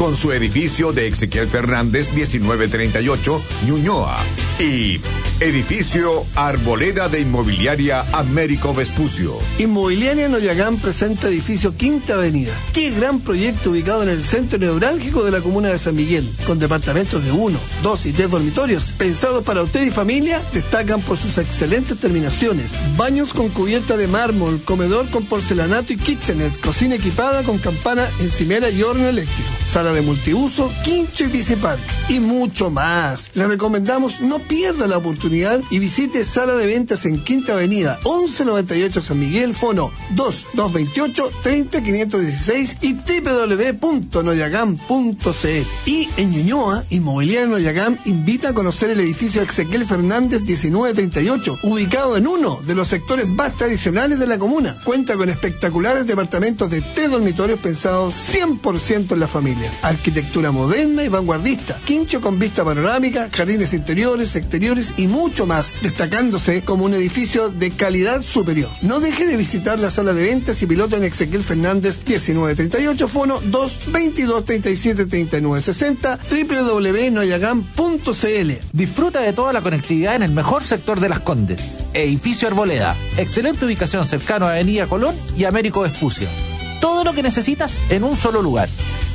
con su edificio de Ezequiel Fernández 1938, Ñuñoa. Y edificio Arboleda de Inmobiliaria Américo Vespucio. Inmobiliaria Noyagán presenta edificio Quinta Avenida. Qué gran proyecto ubicado en el centro neurálgico de la comuna de San Miguel, con departamentos de uno, dos y tres dormitorios, pensados para usted y familia, destacan por sus excelentes terminaciones. Baños con cubierta de mármol, comedor con porcelanato y kitchenet, cocina equipada con campana, encimera y horno eléctrico, sala de multiuso, quincho y bicipark y mucho más. Le recomendamos no pierda la oportunidad y visite Sala de Ventas en Quinta Avenida, 1198 San Miguel, fono 2228 30516 y www.noyagam.cl. Y en Ñuñoa, Inmobiliaria Noyagam invita a conocer el edificio Ezequiel Fernández 1938, ubicado en uno de los sectores más tradicionales de la comuna. Cuenta con espectaculares departamentos de tres dormitorios pensados 100% en la familia. Arquitectura moderna y vanguardista, quincho con vista panorámica, jardines interiores, exteriores y mucho más, destacándose como un edificio de calidad superior. No deje de visitar la sala de ventas y piloto en Ezequiel Fernández 1938, fono 222 37 39 60, www.noyagam.cl. Disfruta de toda la conectividad en el mejor sector de Las Condes. Edificio Arboleda. Excelente ubicación cercano a Avenida Colón y Américo Vespucio. Todo lo que necesitas en un solo lugar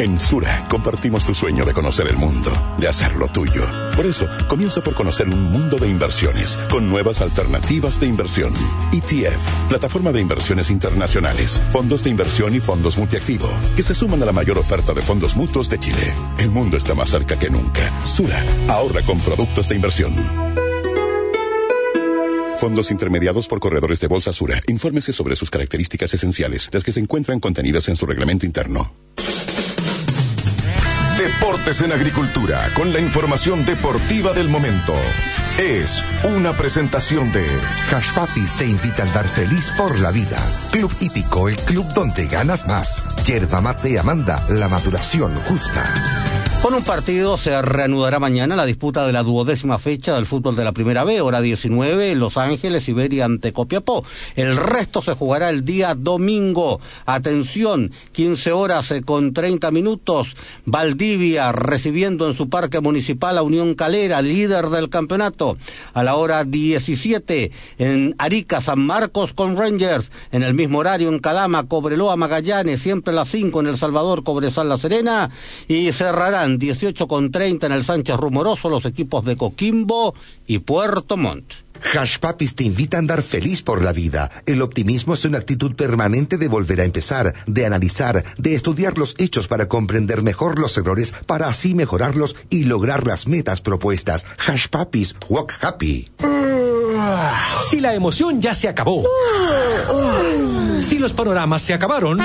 En Sura compartimos tu sueño de conocer el mundo, de hacerlo tuyo. Por eso, comienza por conocer un mundo de inversiones con nuevas alternativas de inversión. ETF, plataforma de inversiones internacionales, fondos de inversión y fondos multiactivo, que se suman a la mayor oferta de fondos mutuos de Chile. El mundo está más cerca que nunca. Sura, ahorra con productos de inversión. Fondos intermediados por corredores de Bolsa Sura. Infórmese sobre sus características esenciales, las que se encuentran contenidas en su reglamento interno. Deportes en Agricultura, con la información deportiva del momento. Es una presentación de Hash Papis te invita a andar feliz por la vida. Club Hípico, el club donde ganas más. Yerba mate Amanda, la maduración justa. Con un partido se reanudará mañana la disputa de la duodécima fecha del fútbol de la Primera B, hora 19, Los Ángeles, Iberia ante Copiapó. El resto se jugará el día domingo. Atención, 15 horas con 30 minutos. Valdivia recibiendo en su parque municipal a Unión Calera, líder del campeonato. A la hora 17, en Arica, San Marcos con Rangers. En el mismo horario en Calama, Cobreloa, Magallanes, siempre a las 5 en El Salvador, Cobresal, La Serena. Y cerrarán 18 con 30 en el Sánchez Rumoroso los equipos de Coquimbo y Puerto Montt. Hash Papis te invita a andar feliz por la vida. El optimismo es una actitud permanente de volver a empezar, de analizar, de estudiar los hechos para comprender mejor los errores, para así mejorarlos y lograr las metas propuestas. Hash Papis, walk happy. Si la emoción ya se acabó. Si los panoramas se acabaron.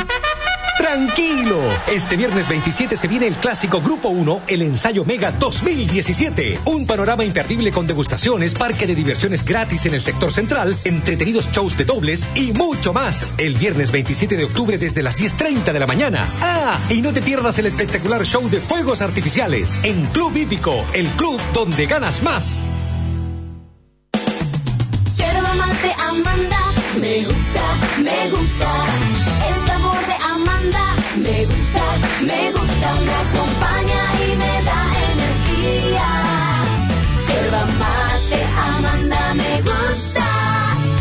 Tranquilo, este viernes 27 se viene el clásico Grupo 1, el ensayo Mega 2017. Un panorama imperdible con degustaciones, parque de diversiones gratis en el sector central, entretenidos shows de dobles y mucho más. El viernes 27 de octubre desde las 10.30 de la mañana. Ah, y no te pierdas el espectacular show de fuegos artificiales en Club Hípico, el club donde ganas más. Mate Amanda, me gusta, me gusta. Me gusta, me gusta. Me acompaña y me da energía. Yerba mate Amanda, me gusta.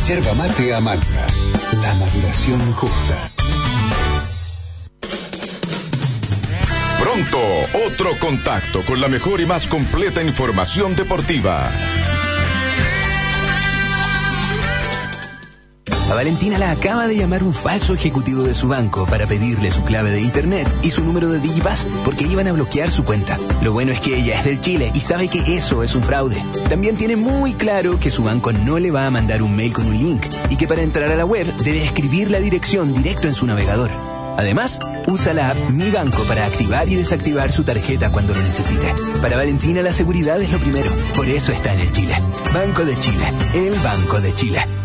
Yerba mate Amanda, la maduración justa. Pronto, otro contacto con la mejor y más completa información deportiva. Valentina la acaba de llamar un falso ejecutivo de su banco para pedirle su clave de internet y su número de Digipass porque iban a bloquear su cuenta. Lo bueno es que ella es del Chile y sabe que eso es un fraude. También tiene muy claro que su banco no le va a mandar un mail con un link y que para entrar a la web debe escribir la dirección directo en su navegador. Además, usa la app Mi Banco para activar y desactivar su tarjeta cuando lo necesite. Para Valentina la seguridad es lo primero, por eso está en el Chile. Banco de Chile, el Banco de Chile.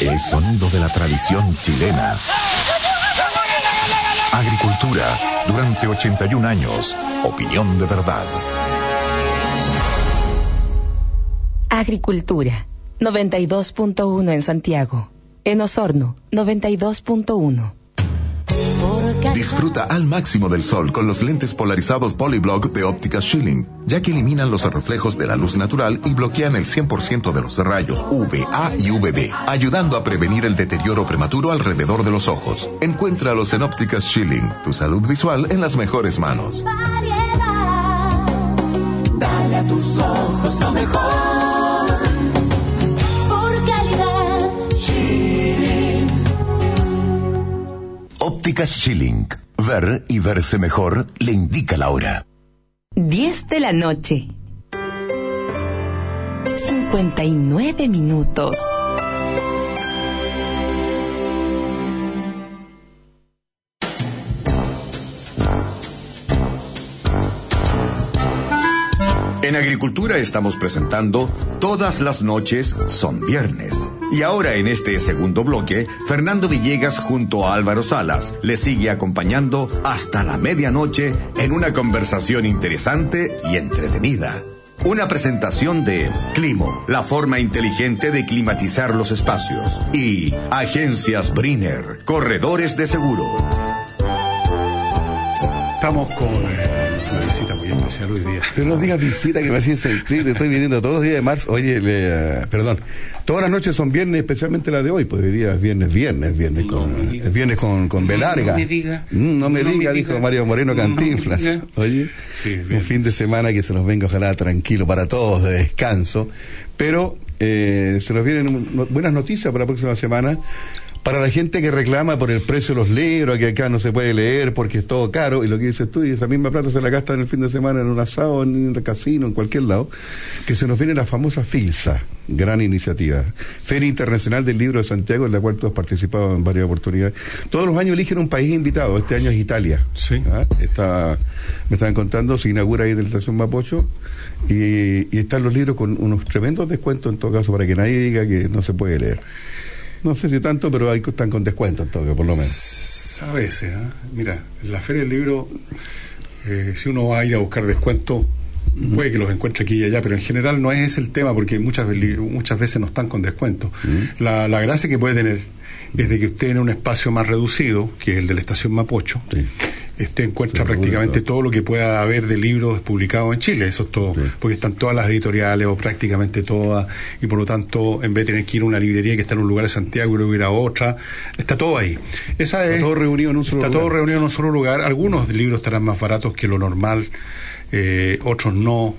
El sonido de la tradición chilena. Agricultura durante 81 años. Opinión de verdad. Agricultura, 92.1 en Santiago. En Osorno, 92.1. Disfruta al máximo del sol con los lentes polarizados Polyblock de óptica Schilling, ya que eliminan los reflejos de la luz natural y bloquean el 100% de los rayos UVA y VB, ayudando a prevenir el deterioro prematuro alrededor de los ojos. Encuéntralos en ópticas Schilling, tu salud visual en las mejores manos. Dale a tus ojos lo mejor. Ópticas Schilling. Ver y verse mejor le indica la hora. 10 de la noche. 59 minutos. En Agricultura estamos presentando Todas las noches son viernes. Y ahora en este segundo bloque, Fernando Villegas junto a Álvaro Salas le sigue acompañando hasta la medianoche en una conversación interesante y entretenida. Una presentación de Climo, la forma inteligente de climatizar los espacios. Y Agencias Briner, corredores de seguro. Estamos con hoy día. Pero no digas visita que me hacía sentir, estoy viniendo todos los días de marzo. Oye, le, perdón, todas las noches son viernes, especialmente la de hoy, pues hoy día es viernes, viernes, viernes con, es viernes con, con B larga. No me diga. Mm, no me No me diga, diga. dijo Mario Moreno Cantinflas. Oye, Sí, un fin de semana que se nos venga ojalá tranquilo para todos, de descanso. Pero eh, se nos vienen buenas noticias para la próxima semana. Para la gente que reclama por el precio de los libros, que acá no se puede leer porque es todo caro, y lo que dices tú, y esa misma plata se la gastan el fin de semana en un asado, en un casino, en cualquier lado, que se nos viene la famosa FILSA, gran iniciativa. Feria Internacional del Libro de Santiago, en la cual tú has participado en varias oportunidades. Todos los años eligen un país invitado, este año es Italia. Sí. ¿Ah? Está, me estaban contando, se inaugura ahí en la estación Mapocho y, y están los libros con unos tremendos descuentos en todo caso para que nadie diga que no se puede leer. No sé si tanto, pero ahí están con descuento en todo por lo menos. A veces, ¿ah? mira, en la Feria del Libro, eh, si uno va a ir a buscar descuento, puede que los encuentre aquí y allá, pero en general no es ese el tema, porque muchas, muchas veces no están con descuento. La, la gracia que puede tener es de que usted en un espacio más reducido, que es el de la estación Mapocho, usted encuentra prácticamente todo lo que pueda haber de libros publicados en Chile, eso es todo, porque están todas las editoriales o prácticamente todas, y por lo tanto, en vez de tener que ir a una librería que está en un lugar de Santiago y luego ir a otra, está todo ahí. Esa es, todo reunido en un solo está lugar. todo reunido en un solo lugar. Algunos libros estarán más baratos que lo normal, eh, otros no.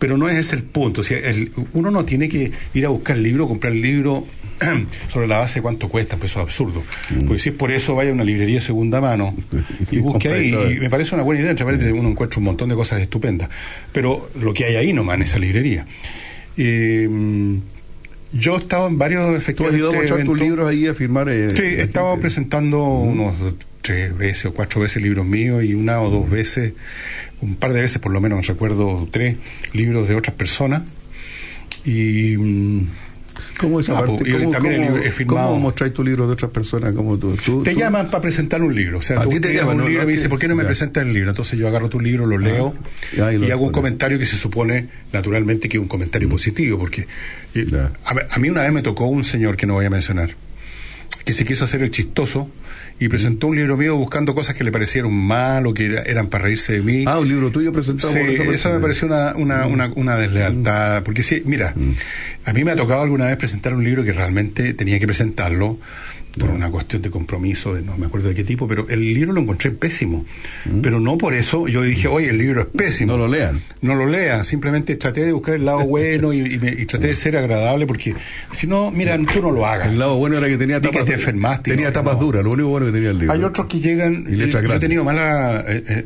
Pero no es ese el punto. O sea, el- uno no tiene que ir a buscar el libro, comprar el libro sobre la base de cuánto cuesta, pues eso es absurdo. Mm. Porque si es por eso, vaya a una librería de segunda mano y busque ahí. Y me parece una buena idea, entre paréntesis, uno encuentra un montón de cosas estupendas. Pero lo que hay ahí nomás en esa librería. Eh, yo he estado en varios Tú has ido a tus libros ahí a firmar. eh, Sí, he estado gente. presentando unos tres veces o cuatro veces libros míos y una o dos veces, un par de veces por lo menos, recuerdo tres libros de otras personas. Y. mm, ¿Cómo esa ah, parte? pues, y ¿Cómo, también el cómo- libro- he firmado. ¿Cómo mostráis tu libro de otras personas? como tú, tú- Te tú- llaman para presentar un libro. O sea, A tú ti te llaman, un no- libro no y me te- dice, ¿por qué no me presentas el libro? Entonces yo agarro tu libro, lo leo Ya, y lo y hago un comentario que se supone naturalmente que es un comentario positivo. Porque eh, a, a mí una vez me tocó un señor que no voy a mencionar, que se quiso hacer el chistoso y presentó un libro mío buscando cosas que le parecieron mal o que era- eran para reírse de mí. Ah, un libro tuyo presentado Sí, eso me pareció una, una, una, una deslealtad. Porque sí, mira, a mí me ha tocado alguna vez presentar un libro que realmente tenía que presentarlo por una cuestión de compromiso, de no me acuerdo de qué tipo, pero el libro lo encontré pésimo. Pero no por eso yo dije, oye, el libro es pésimo. No lo lean. No lo lean, simplemente traté de buscar el lado bueno y, y me- y traté de ser agradable porque si no, mira, tú no lo hagas. El lado bueno era que tenía Di que tapas, te enfermaste. tenía no, tapas no. duras, lo único bueno que tenía el libro. Hay otros que llegan, Y letras yo he tenido mala, eh, eh,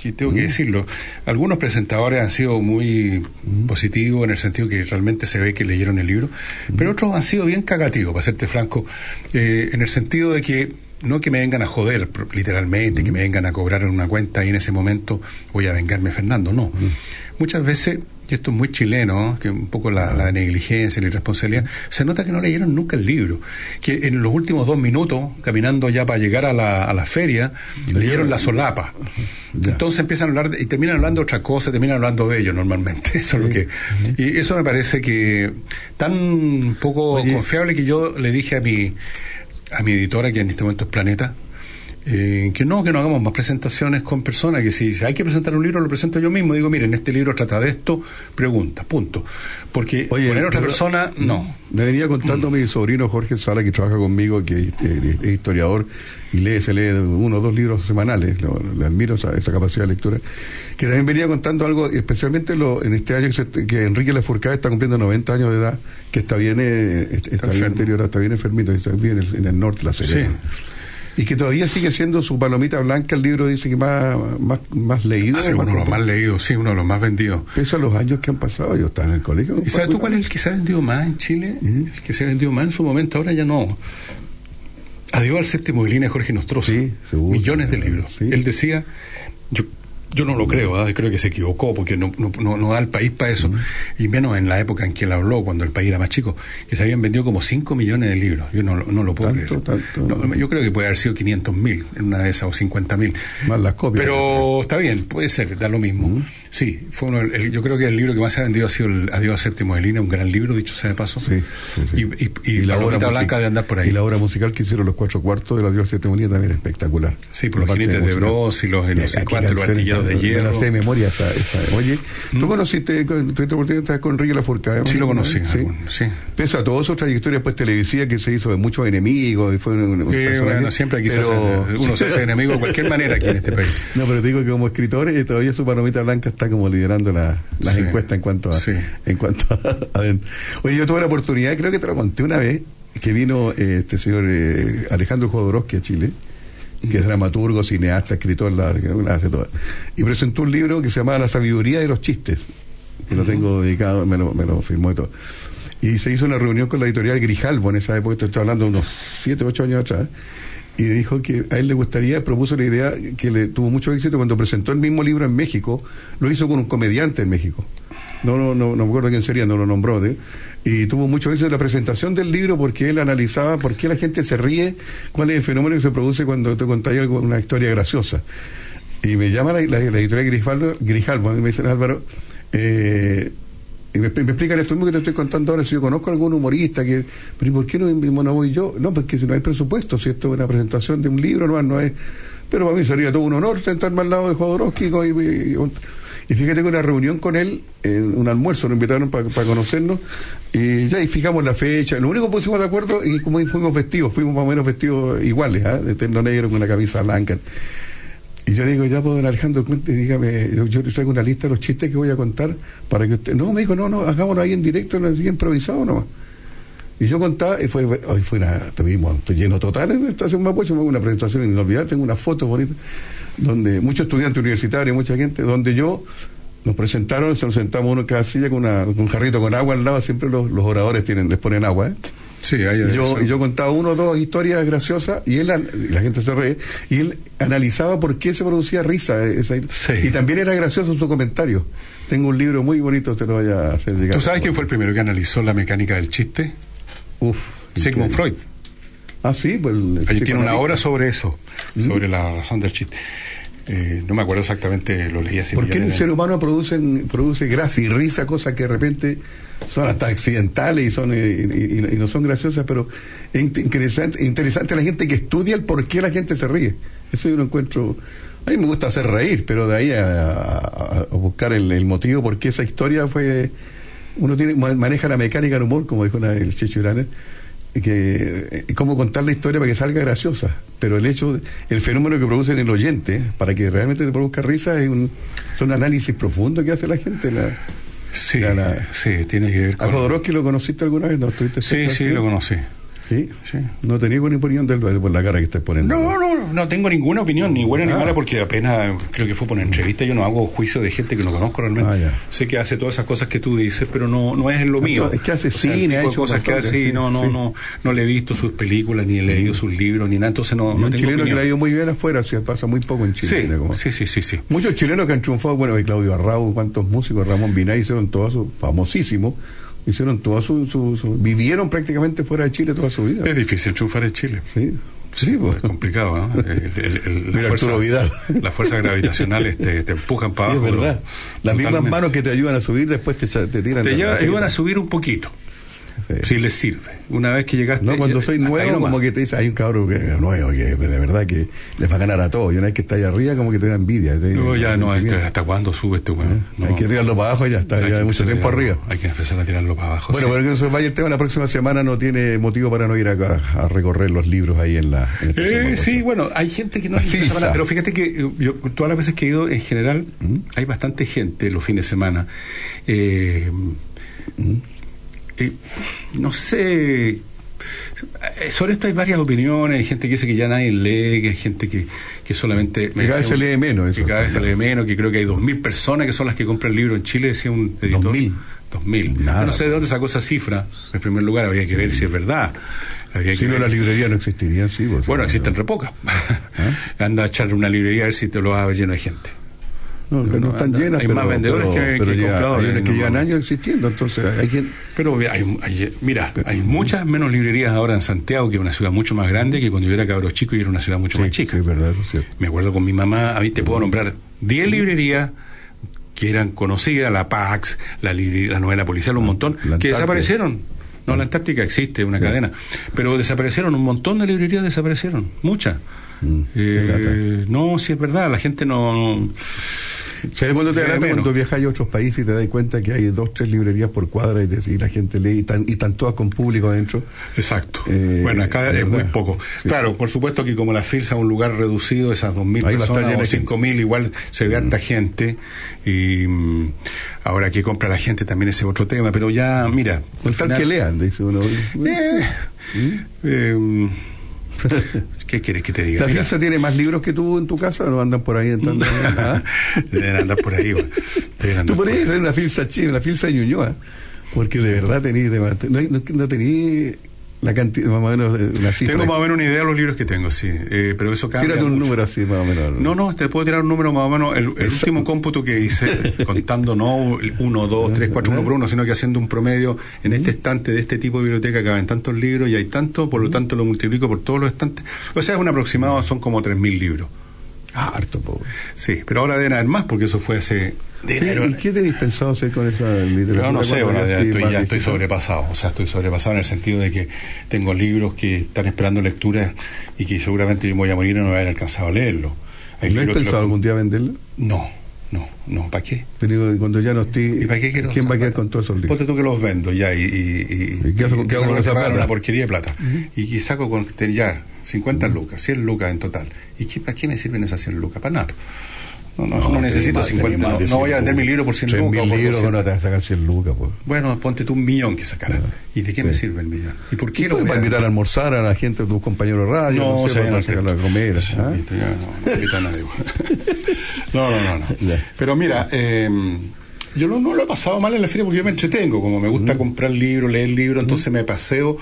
que tengo Mm. que decirlo, algunos presentadores han sido muy positivos en el sentido que realmente se ve que leyeron el libro, Mm. pero otros han sido bien cagativos, para serte franco, eh, en el sentido de que no que me vengan a joder literalmente, Mm. que me vengan a cobrar en una cuenta y en ese momento voy a vengarme Fernando, no. Mm. Muchas veces, y esto es muy chileno, ¿no? que un poco la, la negligencia, la irresponsabilidad, se nota que no leyeron nunca el libro, que en los últimos dos minutos, caminando ya para llegar a la, a la feria, leyeron la solapa. Entonces empiezan a hablar de- y terminan hablando de otra cosa, terminan hablando de ellos normalmente. Eso es lo que y eso me parece que tan poco confiable que yo le dije a mi a mi editora que en este momento es Planeta eh, que no, que no hagamos más presentaciones con personas, que si hay que presentar un libro, lo presento yo mismo. Digo, miren, este libro trata de esto, pregunta, punto. Porque poner a otra persona, no. Me venía contando mi sobrino Jorge Sala, que trabaja conmigo, que es, es- historiador y lee, se lee uno o dos libros semanales. lo- le admiro esa, esa capacidad de lectura. Que también venía contando algo, especialmente lo, en este año que, se- que Enrique Lafourcade está cumpliendo 90 años de edad, que está bien, eh, está, bien anterior, está bien enfermito, está bien en el, en el norte, la Serena. Y que todavía sigue siendo su palomita blanca, el libro dice que más, más, más leído. Ah, sí, uno de los más leídos, sí, uno de los más vendidos. Pese a los años que han pasado, yo estaba en el colegio. ¿Y sabes tú cuál es el que se ha vendido más en Chile? El que se ha vendido más en su momento, ahora ya no. Adiós al séptimo de línea Jorge Nostroza. Millones de libros. Él decía, yo, yo no lo creo, ¿ah? creo que se equivocó porque no, no, no, no da el país para eso. Y menos en la época en que él habló, cuando el país era más chico, que se habían vendido como 5 millones de libros. Yo no, lo- no lo puedo creer. No, yo creo que puede haber sido 500 mil en una de esas o 50 mil. Más las copias. Pero está bien, puede ser, da lo mismo. Sí, fue uno, el- yo creo que el libro que más se ha vendido ha sido el Adiós Séptimo de Lina, un gran libro, dicho sea de paso. Sí, sí, sí. Y, y, y, la obra Blanca de andar por ahí. Y la obra musical que hicieron los cuatro cuartos de la Dios Siete Unida también es espectacular. Sí, por La los jinetes de. Bros y los, y Aquí cuántos, los artilleros de me hierro. Mm. la sé de memoria esa, esa. Oye, ¿tú conociste, con- tuviste oportunidad de estar con Enrique Lafourcade? Sí, lo conocí. Sí. algún- sí. Pese a toda su trayectoria pues televisiva que se hizo de muchos enemigos y fue un, un bueno, siempre aquí se pero- hace- uno se hace enemigo de cualquier manera aquí en este país. No, pero te digo que como escritor eh, todavía su palomita blanca está como liderando la- las Sí. encuestas en cuanto a, Sí. en cuanto a, a- Oye, yo tuve la oportunidad, creo que te lo conté una vez, que vino eh, este señor eh, Alejandro Jodorowsky a Chile, que es dramaturgo, cineasta, escritor, la, que la hace toda. Y presentó un libro que se llamaba La sabiduría de los chistes, que lo tengo dedicado, me lo, me lo firmó y todo. Y se hizo una reunión con la editorial Grijalbo en esa época, estoy hablando de unos 7, 8 años atrás, y dijo que a él le gustaría, propuso la idea que le tuvo mucho éxito cuando presentó el mismo libro en México, lo hizo con un comediante en México. No, no, no, no me acuerdo quién sería, no lo nombró, ¿de? y tuvo mucho éxito la presentación del libro porque él analizaba por qué la gente se ríe, cuál es el fenómeno que se produce cuando te contáis algo, una historia graciosa. Y me llama la, la- la editorial Grijalbo, Grijalbo y me dicen, Álvaro, eh, y me, me explican esto mismo que te estoy contando ahora, si yo conozco a algún humorista, que, pero ¿y por qué no, no voy yo? No, porque si no hay presupuesto, si esto es una presentación de un libro, no, no es... Pero para mí sería todo un honor sentarme al lado de Jodorowsky y, y- fíjate que una reunión con él, en un almuerzo, nos invitaron para conocernos, y ya y fijamos la fecha. Lo único que pusimos de acuerdo y como fuimos vestidos, fuimos más o menos vestidos iguales, ¿ah? de terno negro con una camisa blanca. Y yo le digo, ya, pues, don Alejandro, dígame, yo, yo traigo una lista de los chistes que voy a contar para que usted... No, me dijo, no, no, hagámoslo ahí en directo, no, así improvisado nomás. Y yo contaba, y fue, hoy fue una, tuvimos lleno total en la estación Mapocho, una presentación inolvidable, tengo una foto bonita, donde muchos estudiantes universitarios, mucha gente, donde yo nos presentaron, se nos sentamos uno en cada silla con, una, con un jarrito con agua al lado, siempre los, los oradores tienen, les ponen agua, ¿eh? Sí, hay y yo, y yo contaba uno o dos historias graciosas y él y la gente se ríe y él analizaba por qué se producía risa eh, esa- y también era gracioso su comentario. Tengo un libro muy bonito te lo voy a hacer llegar. ¿Tú sabes quién fue el primero que analizó la mecánica del chiste? Uf, Sigmund Freud. ah sí pues Ahí tiene una obra sobre eso, sobre la razón del chiste. Eh, no me acuerdo exactamente, lo leí hace ¿Por qué el ser humano producen, produce gracia y risa, cosas que de repente son hasta accidentales y, son, eh, y, y- y no son graciosas? Pero es int- interesante, interesante la gente que estudia el por qué la gente se ríe. Eso yo lo encuentro. A mí me gusta hacer reír, pero de ahí a, a- a buscar el, el motivo por qué esa historia fue. Uno tiene ma- maneja la mecánica del humor, como dijo una- el Checho Uraner, que eh, cómo contar la historia para que salga graciosa pero el hecho el fenómeno que produce en el oyente para que realmente te produzca risa es un, es un análisis profundo que hace la gente la, Sí, la- la- sí, tiene que ver ¿A con... Jodorowsky lo conociste alguna vez? ¿No estuviste Sí, sí, lo conocí. ¿Sí? No tenía ninguna opinión del por la cara que estás poniendo. No, no, no tengo ninguna opinión, ni buena ni Ah. mala, porque apenas creo que fue por una entrevista. Yo no hago juicio de gente que no conozco realmente. Ah, sé que hace todas esas cosas que tú dices, pero no, no es lo No, mío. es que hace O sea, cine, ha hecho cosas que hace, sí, no, no, sí. no, no le he visto sus películas, ni he leído sus libros, ni nada, entonces no, Y no un tengo chileno que le ha ido muy bien afuera, o sea, pasa muy poco en Chile. Sí, como- sí, sí, sí, sí. Muchos chilenos que han triunfado, bueno, Claudio Arrau, cuántos músicos, Ramón Binay, hicieron todo su, famosísimo, hicieron toda su, su, su- vivieron prácticamente fuera de Chile toda su vida. Es difícil triunfar en Chile. Sí, sí, pues. Es complicado, ¿no? El- Vidal. Las fuerzas gravitacionales te, te empujan para Sí, abajo. es verdad. Las mismas manos que te ayudan a subir, después te, te tiran. Te la- lleva- ayudan a subir un poquito. Si les sirve. Una vez que llegaste. No, cuando eh, soy nuevo, como que te dice, hay un cabrón que, nuevo que de verdad que les va a ganar a todos. Y una vez que está ahí arriba, como que te da envidia. te- No, ya no, este, ¿hasta cuándo sube este weón? No. Hay que tirarlo para abajo ya está, Hay ya hay mucho tiempo arriba. Hay que empezar a tirarlo para abajo. Bueno, sí. pero que no se vaya el tema, la próxima semana no tiene motivo para no ir a, a recorrer los libros ahí en la. En Eh, sí, bueno, hay gente que no es semana, pero fíjate que eh, yo todas las veces que he ido, en general, hay bastante gente los fines de semana. Eh, eh, no sé. eh, Sobre esto hay varias opiniones, hay gente que dice que ya nadie lee, que hay gente que, que solamente... Que cada vez se lee menos, Que cada vez se lee menos, que creo que hay dos mil personas que son las que compran el libro en Chile, decía un editor. ¿Dos mil? Dos mil. Nada, Yo no sé de dónde sacó esa cifra. En primer lugar, habría que ver si es verdad. Habría Si que no, ver- las librerías no existirían, sí. pues, bueno, no, existen re pocas. Anda a echar una librería a ver si te lo va a ver lleno de gente. No, no, No, están llenas, hay pero, más vendedores pero- que- pero que compradores, que llevan años existiendo, entonces hay quien... Pero hay, hay- mira, hay muchas menos librerías ahora en Santiago, que es una ciudad mucho más grande que cuando yo era cabro chico y era una ciudad mucho más chica. Sí, verdad, cierto. Me acuerdo con mi mamá, a mí te puedo nombrar 10 librerías, que eran conocidas, la Pax, la, la novela policial, un montón, que desaparecieron. No, la Antártica existe, una cadena, pero desaparecieron, un montón de librerías desaparecieron, muchas. Mm, Eh, no, sí es verdad, la gente no... no- ¿Sabes cuando te menos. cuando viajas a otros países y te das cuenta que hay dos, tres librerías por cuadra y, te- y la gente lee y están, y están todas con público adentro? Exacto. Eh, bueno, acá es muy poco. Claro, por supuesto que como la FILSA es un lugar reducido, esas 2.000 Ahí va a estar personas o gente. 5.000, igual se ve harta gente. Y mm, ahora que compra la gente también ese es otro tema, pero ya, mira. Con al tal final- que lean, dice uno. Eh, eh, ¿Qué quieres que te diga? ¿La FILSA tiene más libros que tú en tu casa o no andan por ahí entrando? Deben andar por ahí. andar Tú podrías hacer una filsa china, una filsa de Ñuñoa, porque de verdad tenías, no, no, no tenías la cantidad, más o menos, eh, una cifra. Tengo más o menos una idea de los libros que tengo, sí. Eh, pero eso cambia. Tírate un mucho. número así, más o menos. No, no, te puedo tirar un número más o menos. El, el último cómputo que hice, contando no uno, dos, tres, cuatro, uno por uno, sino que haciendo un promedio en este estante de este tipo de biblioteca que caben tantos libros y hay tanto, por lo tanto lo multiplico por todos los estantes. O sea, es un aproximado, son como 3.000 libros. Harto, pobre. Sí, pero ahora deben haber más porque eso fue hace. de enero. ¿Y qué tenéis pensado hacer con esa literatura? Yo no sé, bueno, ya estoy, ya estoy sobrepasado. O sea, estoy sobrepasado en el sentido de que tengo libros que están esperando lectura y que seguramente yo me voy a morir y no voy a haber alcanzado a leerlos. Hay ¿No has pensado lo- algún día venderlo? No, no, no, ¿para qué? Pero cuando ya no estoy, ¿Y para qué quiero ¿quién va a quedar con todos esos libros? Ponte tú que los vendo ya y... y, ¿Y qué hago- qué hago y- con y esa plata? una porquería de plata. Y, y saco con ya 50 lucas, 100 lucas en total. ¿Y qué, para qué me sirven esas 100 lucas? Para nada. No, no, no, necesito más- 50. tenés más No, no voy a 100 vender mi libro por 100 Tres lucas. mil libros, 200. no te vas a sacar 100 lucas, pues. Bueno, ponte tú un millón que sacará. ¿Y de qué me sirve el millón? ¿Y por qué ¿Qué lo voy para a invitar a almorzar a la gente, a tus compañeros de radio? No, No, sé, no, sacarla a comer. Sí, ¿ah? no, no. No, no, no. no. Pero mira, eh, yo no, no lo he pasado mal en la feria porque yo me entretengo. Como me gusta comprar libros, leer libros, entonces me paseo.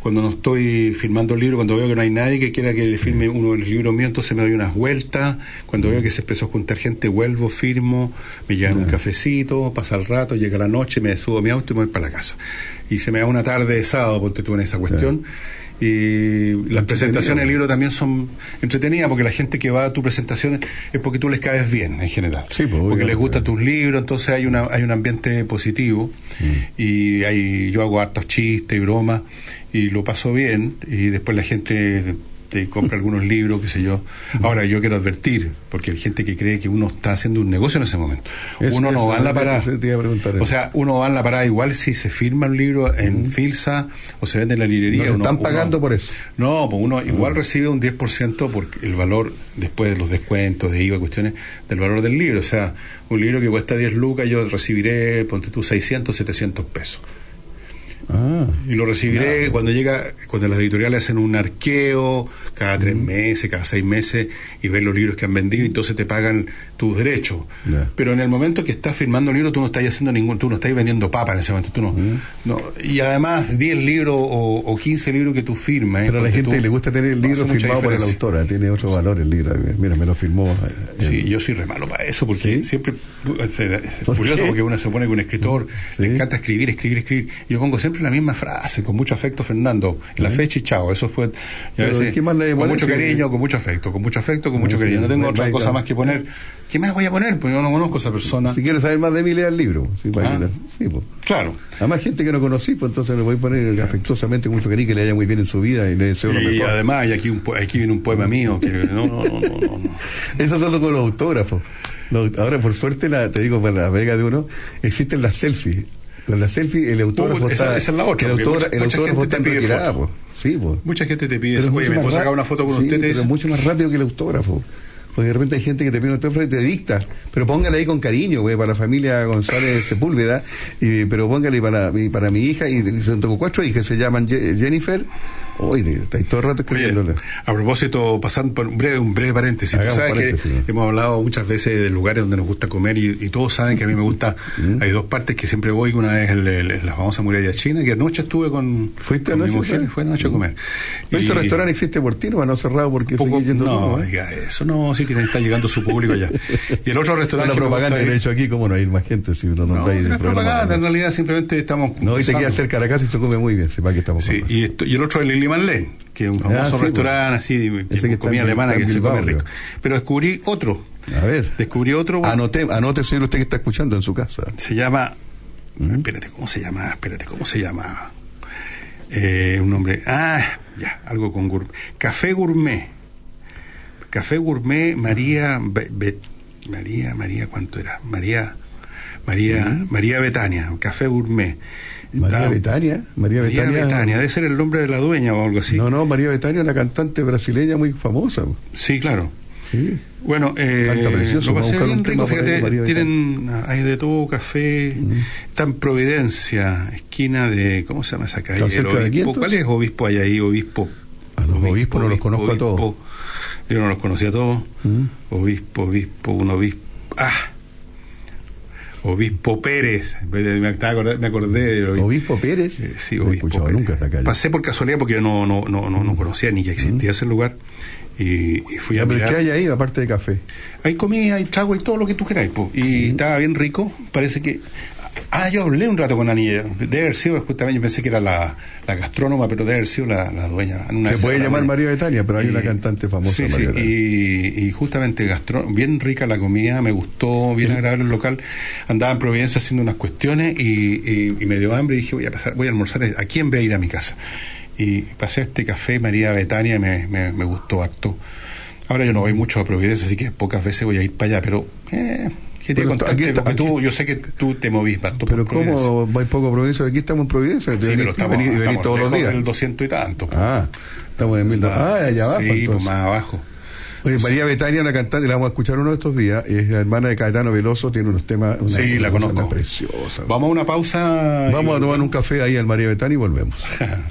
Cuando no estoy firmando el libro, cuando veo que no hay nadie que quiera que le firme uno de los libros míos, entonces me doy unas vueltas. Cuando veo que se empezó a juntar gente, vuelvo, firmo, me llegan un cafecito, pasa el rato, llega la noche, me subo a mi auto y me voy para la casa. Y se me da una tarde de sábado, ponte tú en esa cuestión. Y las presentaciones del libro también son entretenidas porque la gente que va a tu presentación es porque tú les caes bien en general. porque les gustan tus libros, entonces hay una hay un ambiente positivo. Y hay yo hago hartos chistes y bromas y lo paso bien y después la gente te compra algunos libros, qué sé yo. Ahora yo quiero advertir, porque hay gente que cree que uno está haciendo un negocio en ese momento. Uno no va en la parada. O sea, uno va en la parada igual si se firma un libro en Filsa o se vende en la librería. No uno- están uno- pagando por eso. No, pues uno igual recibe un 10% por el valor, después de los descuentos, de IVA, cuestiones, del valor del libro. O sea, un libro que cuesta 10 lucas, yo recibiré, ponte tú, 600, 700 pesos. Ah. Y lo recibiré cuando llega, cuando las editoriales hacen un arqueo cada tres meses, cada seis meses, y ven los libros que han vendido, y entonces te pagan tus derechos. Pero en el momento que estás firmando el libro, tú no estás haciendo ningún, tú no estás vendiendo papa en ese momento, tú no. no y además, 10 libros o, o 15 libros que tú firmas. ¿eh? Pero a la gente tú, le gusta tener el libro firmado por la autora, tiene otro valor el libro. Mira, me lo firmó. eh, Sí, yo soy re malo para eso, porque siempre es ¿Por curioso qué? porque uno se supone que un escritor le encanta escribir, escribir, escribir. Yo pongo siempre la misma frase, con mucho afecto, Fernando, en la fecha y chao. Eso fue, y a veces, ¿qué más le con mucho cariño, con mucho afecto, con mucho afecto, con mucho sí, cariño. No tengo otra cosa más que poner. ¿Qué más voy a poner? Pues yo no conozco a esa persona. Si quieres saber más de mí, lea el libro. Sí, para Ah. sí, pues. Claro. Además, gente que no conocí, pues entonces le voy a poner afectuosamente con mucho cariño, que le haya muy bien en su vida y le deseo lo Y mejor. además, y aquí, un, aquí viene un poema mío que no, no, no, no, no, no. Eso solo con los autógrafos. Los- ahora, por suerte, la- te digo, para la vega de uno, existen las selfies. Con la selfie, el autógrafo Uh, esa- está. esa es la otra, el autógra- mucha- el mucha autógrafo gente está retirada, pues. Sí, pues. Mucha gente te pide eso. es Oye, ¿me puedo sacar una foto con sí, usted? Pero mucho más rápido que el autógrafo. Porque de repente hay gente que te pide un autógrafo y te dicta. Pero póngale ahí con cariño, güey, para la familia González Sepúlveda. Y, pero póngale para, para mi hija. Y, y son- tengo cuatro hijas, se llaman Ye- Jennifer. Oye, está ahí todo el rato Oye, escribiéndole. a propósito, pasando por un breve, un breve paréntesis, tú sabes paréntesis, que ¿no? hemos hablado muchas veces de lugares donde nos gusta comer y, y todos saben que a mí me gusta, Mm. hay dos partes que siempre voy, una es el- el- la famosa muralla china, que anoche estuve con, ¿Fuiste con mi mujer, fue anoche a comer. ¿Ese Y- restaurante existe por ti? ¿No han cerrado porque poco- yendo no, tú, ¿eh? diga eso, no, sí tiene, está llegando su público allá. Y el otro restaurante la que propaganda que le he hecho aquí, ¿cómo no hay más gente si uno no, no, el no propaganda, en realidad simplemente estamos No, y te queda cerca de la casa y se come muy bien, sepa que estamos Sí, y, esto- y el otro el Lane, que es un famoso Ah, sí, restaurante así, de comida alemana que se come rico. Pero descubrí otro A ver. Descubrí otro. Anote, anote, señor, usted que está escuchando en su casa. Se llama. Espérate, ¿cómo se llama? Espérate, ¿cómo se llama? Eh, un nombre. Ah, ya, algo con gourmet. Café Gourmet. Café Gourmet María. Be- Be- María, María, ¿cuánto era? María. María, María Betania, Café Gourmet. María Ah, Betania. María María Betania. Betania, debe ser el nombre de la dueña o algo así. No, no, María Betania, una cantante brasileña muy famosa. Sí, claro. Sí. Bueno, eh, precioso, lo pasé bien un rico, ahí, fíjate, María tienen, hay de todo café, está en Providencia, esquina de, ¿cómo se llama esa calle? ¿Está El cerca de aquí, obispo, ¿Cuál es obispo hay ahí? Obispo. A los obispos no los conozco a todos. obispo. Yo no los conocía a todos. Mm. Obispo, obispo, un obispo. ¡Ah! Obispo Pérez. Me, acordé, me acordé del obispo. Obispo Pérez. Eh, sí, obispo escuchado Pérez. nunca calle. Pasé por casualidad porque yo no, no, no, no, no conocía ni que existía ese lugar. Y, y fui a mirar. ¿qué hay ahí aparte de café? Hay comida, hay trago, hay todo lo que tú queráis. po. Y estaba bien rico. Parece que. Ah, yo hablé un rato con Anilla. Debe haber sido, justamente, yo pensé que era la, la gastrónoma, pero debe haber sido la, la dueña. Una Se puede llamar. María Betania, pero hay Y- una cantante famosa. Sí, sí, María y, y justamente gastro, bien rica la comida, me gustó, bien agradable el local. Andaba en Providencia haciendo unas cuestiones y, y- y me dio hambre y dije, voy a, pasar, voy a almorzar, ¿a quién voy a ir a mi casa? Y pasé a este café María Betania y me, me, me gustó harto. Ahora yo no voy mucho a Providencia, así que pocas veces voy a ir para allá, pero eh, quería contarte, aquí tú, yo sé que tú te movís Pero. ¿cómo va poco Providencia? Aquí estamos en Providencia. Sí, venís- pero estamos, venís- venís estamos todos los días. del 200 y tanto. Ah, estamos en mil. Ah, allá abajo. Sí, pues más abajo. Oye, María Betania, una cantante, la vamos a escuchar uno de estos días. Es la hermana de Caetano Veloso, tiene unos temas. Una, Sí, la una conozco. preciosa. Vamos a una pausa. Vamos a tomar un café ahí al María Betania y volvemos.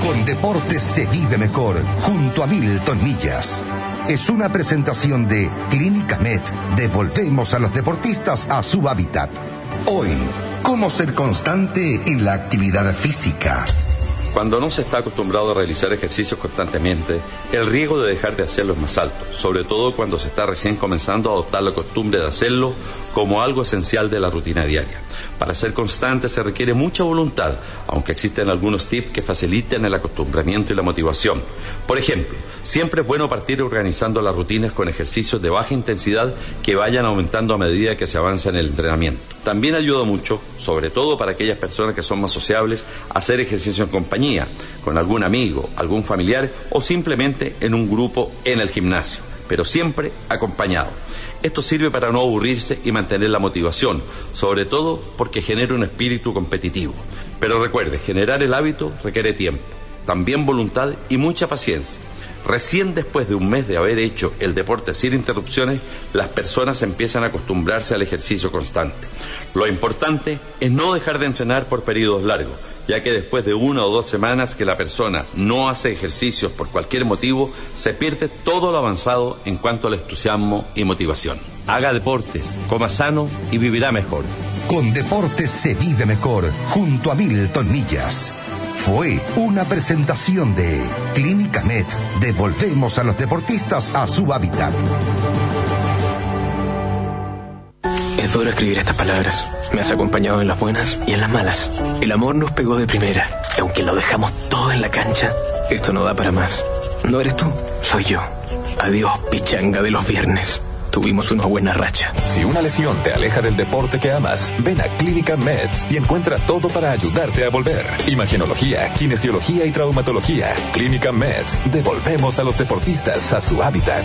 Con deportes se vive mejor, junto a Milton Millas. Es una presentación de Clínica Med. Devolvemos a los deportistas a su hábitat. Hoy, ¿cómo ser constante en la actividad física? Cuando no se está acostumbrado a realizar ejercicios constantemente, el riesgo de dejar de hacerlo es más alto, sobre todo cuando se está recién comenzando a adoptar la costumbre de hacerlo como algo esencial de la rutina diaria. Para ser constante se requiere mucha voluntad, aunque existen algunos tips que faciliten el acostumbramiento y la motivación. Por ejemplo, siempre es bueno partir organizando las rutinas con ejercicios de baja intensidad que vayan aumentando a medida que se avanza en el entrenamiento. También ayuda mucho, sobre todo para aquellas personas que son más sociables, hacer ejercicio en compañía, con algún amigo, algún familiar o simplemente en un grupo en el gimnasio, pero siempre acompañado. Esto sirve para no aburrirse y mantener la motivación, sobre todo porque genera un espíritu competitivo. Pero recuerde, generar el hábito requiere tiempo, también voluntad y mucha paciencia. Recién después de un mes de haber hecho el deporte sin interrupciones, las personas empiezan a acostumbrarse al ejercicio constante. Lo importante es no dejar de entrenar por periodos largos, ya que después de una o dos semanas que la persona no hace ejercicios por cualquier motivo, se pierde todo lo avanzado en cuanto al entusiasmo y motivación. Haga deportes, coma sano y vivirá mejor. Con deportes se vive mejor, junto a Milton Millas. Fue una presentación de Clínica Med. Devolvemos a los deportistas a su hábitat. Es duro escribir estas palabras. Me has acompañado en las buenas y en las malas. El amor nos pegó de primera. Y aunque lo dejamos todo en la cancha, esto no da para más. No eres tú, soy yo. Adiós, pichanga de los viernes. Tuvimos una buena racha. Si una lesión te aleja del deporte que amas, ven a Clínica Meds y encuentra todo para ayudarte a volver. Imagenología, kinesiología y traumatología. Clínica Meds. Devolvemos a los deportistas a su hábitat.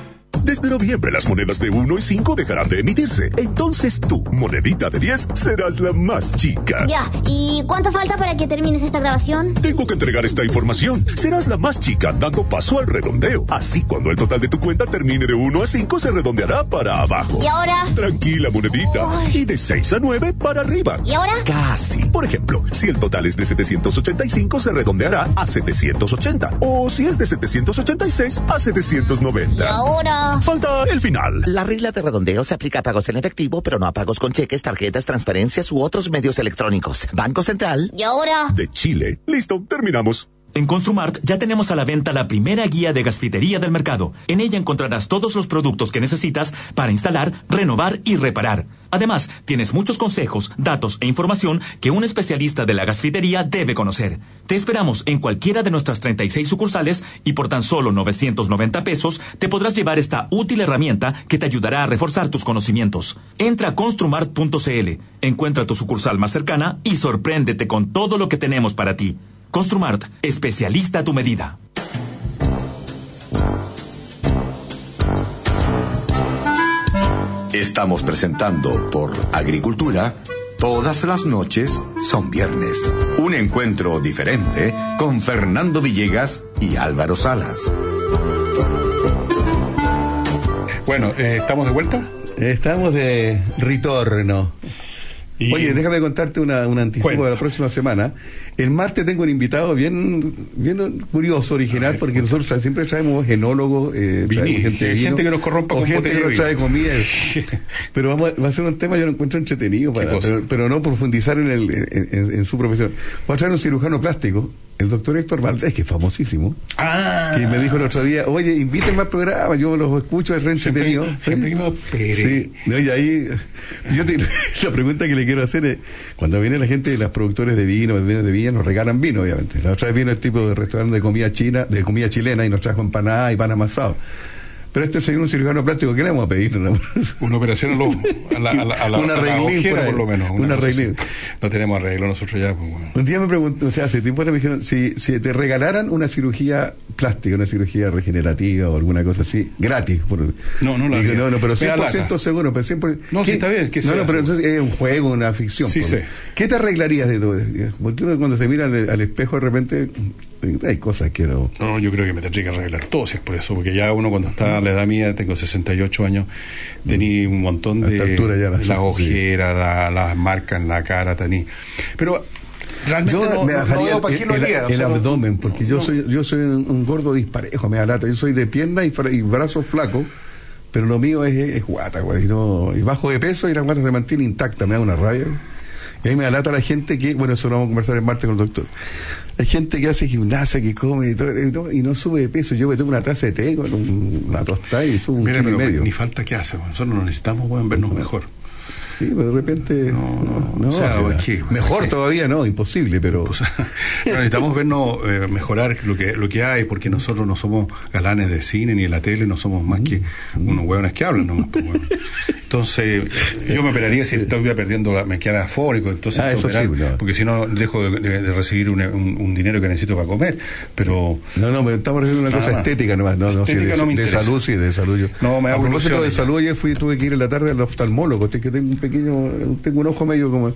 Desde noviembre las monedas de 1 y 5 dejarán de emitirse. Entonces tú, monedita de 10, serás la más chica. Ya, ¿y cuánto falta para que termines esta grabación? Tengo que entregar esta información. Serás la más chica dando paso al redondeo. Así cuando el total de tu cuenta termine de 1 a 5 se redondeará para abajo. ¿Y ahora? Tranquila, monedita. Y de 6 a 9 para arriba. ¿Y ahora? Casi. Por ejemplo, si el total es de 785 se redondeará a 780. O si es de 786 a 790. ¿Y ahora? Falta el final. La regla de redondeo se aplica a pagos en efectivo, pero no a pagos con cheques, tarjetas, transferencias u otros medios electrónicos. Banco Central. ¿Y ahora? De Chile. Listo, terminamos. En Construmart ya tenemos a la venta la primera guía de gasfitería del mercado. En ella encontrarás todos los productos que necesitas para instalar, renovar y reparar. Además, tienes muchos consejos, datos e información que un especialista de la gasfitería debe conocer. Te esperamos en cualquiera de nuestras 36 sucursales y por tan solo 990 pesos te podrás llevar esta útil herramienta que te ayudará a reforzar tus conocimientos. Entra a construmart.cl, encuentra tu sucursal más cercana y sorpréndete con todo lo que tenemos para ti. Construmart, especialista a tu medida. Estamos presentando por Agricultura. Todas las noches son viernes. Un encuentro diferente con Fernando Villegas y Álvaro Salas. Bueno, eh, ¿estamos de vuelta? Estamos de retorno. Oye, déjame contarte una, un anticipo de la próxima semana. El martes tengo un invitado bien, bien curioso, original, porque nosotros siempre traemos genólogos, eh, traemos gente, de vino, gente que nos corrompa o con gente que nos trae comida. pero vamos a, va a ser un tema yo lo encuentro entretenido, para, pero, pero no profundizar en, el, en, en- en su profesión. Voy a traer un cirujano plástico, el doctor Héctor Valdés, que es famosísimo, Ah. que me dijo el otro día, oye, invítenme al programa, yo los escucho, es re entretenido. Sí, no, y ahí, yo te- la pregunta que le quiero hacer es, cuando viene la gente de las productores de vino, de de viña, nos regalan vino, obviamente. La otra vez vino el tipo de restaurante de comida china, de comida chilena, y nos trajo empanadas y pan amasado. Pero este señor un cirujano plástico, ¿qué le vamos a pedir? Una operación a, la, a la, a la- Un a la arreglín ojera, por lo menos. Un una así. No tenemos arreglo nosotros ya. Pues, bueno. Un día me preguntó, o sea, hace tiempo me dijeron, si, si te regalaran una cirugía plástica, una cirugía regenerativa o alguna cosa así, gratis. Por, No, no la Digo, no, no, pero Me da 100% lata. seguro, pero 100%. No, sí, está bien, que No, pero entonces es un juego, una ficción. Sí, por- sí. ¿Qué te arreglarías de todo? Porque uno cuando se mira al, al espejo de repente, hay cosas que no... No, yo creo que me tendría que arreglar todo si es por eso, porque ya uno cuando está a la edad mía, tengo 68 años, tenía un montón de altura ya la- las sí. ojeras, la- las marcas en la cara, tení. Pero realmente Yo no, me no- no bajaría veo para el, el- el no- abdomen, porque yo soy yo soy un, un gordo disparejo, me da lata. Yo soy de pierna y, y brazos flacos, pero lo mío es, es guata, güey, y, no, y bajo de peso y la guata se mantiene intacta, me da una rabia. Y ahí me da lata la gente que, bueno, eso lo vamos a conversar el martes con el doctor. Hay gente que hace gimnasia, que come y, todo, y no, y no sube de peso. Yo me tomo una taza de té con un- una tostada y subo un Mira, kilo y medio. ni falta que hace, nosotros no necesitamos weón, vernos mejor. Sí, pero de repente. No, no, o sea, o sea, es que- mejor es que- todavía no, imposible, pero. Pero necesitamos vernos eh, mejorar lo que lo que hay, porque nosotros no somos galanes de cine ni de la tele, no somos más que unos hueones que hablan. nomás, pues, bueno. Entonces, yo me operaría si estuviera perdiendo, la, me quedara afórico, entonces Ah, eso operar, sí, no. porque si no dejo de, de- de recibir un, un- un dinero que necesito para comer. Pero No, no, me estamos refiriendo a una cosa más. estética nomás. No, no, sí, Estética de, no me de salud, sí, de salud. Yo. No, me a hago propósito de salud, ayer fui, tuve que ir en la tarde al oftalmólogo, que tengo un pequeño, tengo un ojo medio como.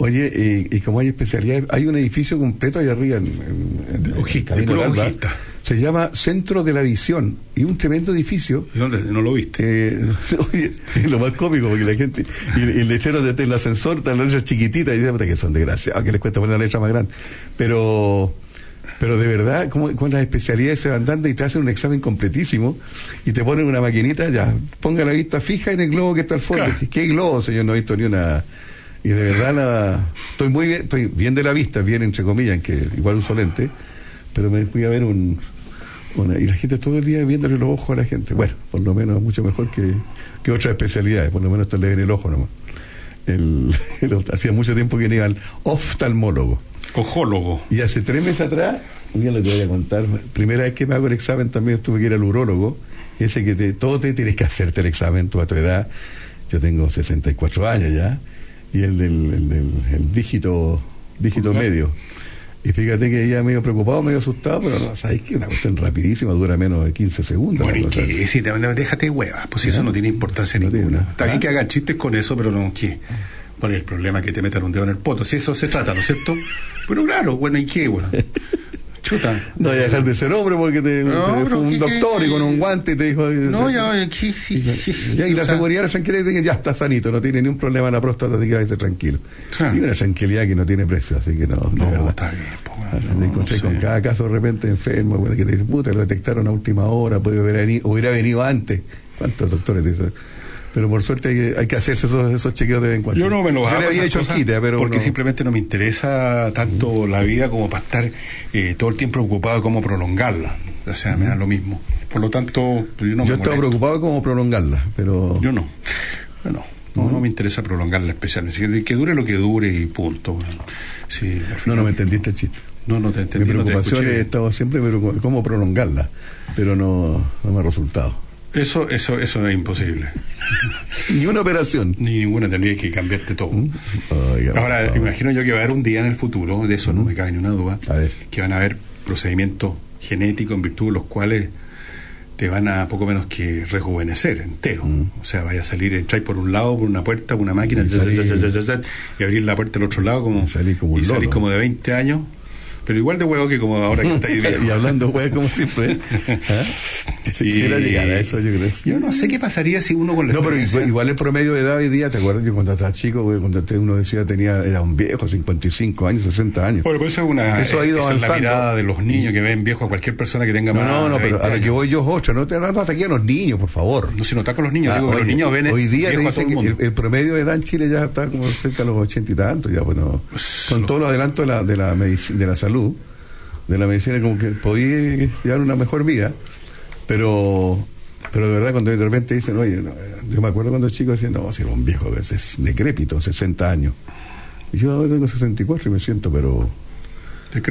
Oye, y, y como hay especialidades, hay un edificio completo ahí arriba en, en, en de. Se llama Centro de la Visión y un tremendo edificio. ¿Y dónde? ¿No lo viste? Eh, oye, es lo más cómico porque la gente, y, y el lechero de el ascensor, están las letras chiquititas y dicen "Puta, que son desgraciados, que les cuesta poner la letra más grande. Pero, pero de verdad, como con las especialidades se van dando y te hacen un examen completísimo y te ponen una maquinita, ya, ponga la vista fija en el globo que está al fondo. Claro. ¿Qué, globo, señor? No he visto ni una. Y de verdad, la, estoy muy bien, estoy bien de la vista, bien entre comillas, que igual uso lente, pero me fui a ver un, Una- y la gente todo el día viéndole los ojos a la gente. Bueno, por lo menos mucho mejor que, que otras especialidades, por lo menos esto le ven el ojo nomás. El, el- hacía mucho tiempo que no iba al oftalmólogo. Ojólogo. Y hace tres meses atrás, día le voy a contar, primera vez que me hago el examen también tuve que ir al urólogo, ese que te, todo te tienes que hacerte el examen, tú a tu edad, yo tengo 64 años ya, y el del, el del el dígito, dígito medio. Y fíjate que ella medio preocupado, medio asustado, pero no, ¿sabes qué? Una cuestión rapidísima, dura menos de 15 segundos. Bueno, y que sí, te- déjate de huevas, pues eso no tiene importancia ninguna. Está bien que hagan chistes con eso, pero no, ¿qué? ¿Cuál es el problema que te metan un dedo en el poto? Si eso se trata, ¿no es cierto? Pero claro, bueno, ¿y qué, bueno? Chuta. No voy a dejar de ser hombre porque te, No, fue un ¿qué- doctor y con un guante te dijo. No, ya, aquí sí, sí, sí, Ya, y la sea, seguridad, la tranquilidad ya está sanito, no tiene ni un problema en la próstata, así que váyase tranquilo. Y una tranquilidad que no tiene precio, así que no, de verdad. está bien, me encontré con cada caso de repente enfermo, que te dicen, puta, lo detectaron a última hora, puede haber hubiera venido antes. ¿Cuántos doctores te dicen? Pero por suerte hay que, hay que hacerse esos, esos chequeos de vez en cuando. Yo no me los hago había hecho quite, pero porque no. simplemente no me interesa tanto la vida como para estar eh, todo el tiempo preocupado de cómo prolongarla. O sea, me da lo mismo. Por lo tanto, yo no yo me estaba preocupado de cómo prolongarla, pero. Yo no. Bueno, no, no me interesa prolongarla especialmente. Que, dure lo que dure y punto. bueno. Sí, No, no me entendiste el chiste. No, no te entendí. Mi no te preocupación he estado siempre pero cómo prolongarla, pero no, no me ha resultado. Eso, eso, eso es imposible. Ni una operación. Ni ninguna tendría que cambiarte todo. Oiga, Ahora, favor. imagino yo que va a haber un día en el futuro, de eso no me cabe ni una duda, que van a haber procedimientos genéticos en virtud de los cuales te van a poco menos que rejuvenecer entero. O sea, vaya a salir, entrar por un lado, por una puerta, por una máquina, Y salir- y abrir la puerta del otro lado como, y salir como, loro. como de 20 años, pero igual de huevo que como ahora que estáis viejo. y hablando güey como siempre. Si quisiera llegar a eso, yo creo. Yo no sé qué pasaría si uno con la No, pero igual, igual el promedio de edad hoy día, ¿te acuerdas? Yo cuando estaba chico, güey, cuando uno decía tenía era un viejo, 55 años, 60 años. Bueno, pues eso es una Eso ha ido esa es la avanzando. mirada de los niños que ven viejo a cualquier persona que tenga más no, no, de pero 20 a que voy yo es otra, no te hablando hasta aquí a los niños, por favor. No, si no está con los niños, digo que los niños ven Hoy día te dicen el que mundo. el, el promedio de edad en Chile ya está como cerca de los ochenta y tantos, ya bueno, con todos los adelantos de la, de la de la salud, de la medicina, como que podía llevar una mejor vida, pero pero de verdad cuando de repente dicen, oye, no, eh, yo me acuerdo cuando chico decían, no, si era un viejo que es decrépito, 60 años. Y yo ahora tengo 64 y me siento, pero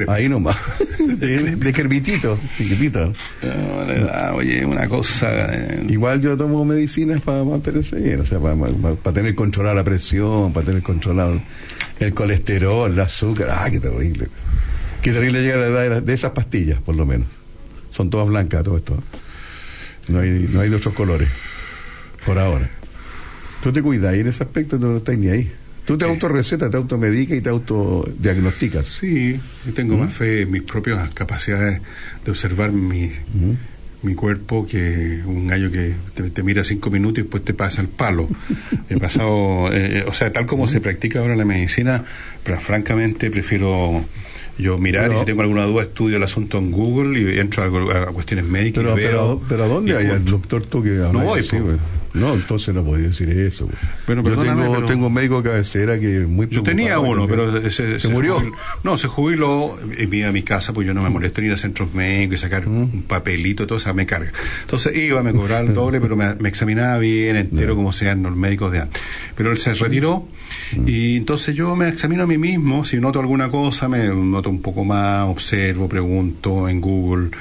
ahí nomás, de, decrepitito, chiquitito. No, la edad, oye, una cosa. eh, Igual yo tomo medicinas para mantenerse bien, o sea, para, tener controlada la presión, para tener controlado el colesterol, el azúcar. ¡Ah, qué terrible! Qué terrible llega la edad de, esas pastillas, por lo menos. Son todas blancas, todo esto. No hay, no hay de otros colores, por ahora. Tú te cuidas y en ese aspecto tú no estás ni ahí. Tú te autorrecetas, te automedicas y te autodiagnosticas. Sí, yo tengo más fe en mis propias capacidades de observar mi, mi cuerpo que un gallo que te, te mira cinco minutos y después te pasa el palo. He pasado, eh, o sea, tal como se practica ahora la medicina, pero francamente prefiero yo mirar y si tengo alguna duda estudio el asunto en Google y entro a, a cuestiones médicas Pero, y veo. pero, pero ¿a dónde y hay el doctor tú que habla voy, así, po. No, entonces no podía decir eso. Bueno, Yo perdóname, tengo, pero- tengo un médico cabecera que muy Yo tenía uno, pero se, se murió. no, se jubiló y vine a mi casa, pues yo no me molesto en ir a centros médicos y sacar un papelito y todo, o sea, me carga. Entonces iba, me cobraba el doble, pero me, me examinaba bien, entero, como sean los médicos de antes. Pero él se retiró y entonces yo me examino a mí mismo, si noto alguna cosa, me noto un poco más, observo, pregunto en Google eh,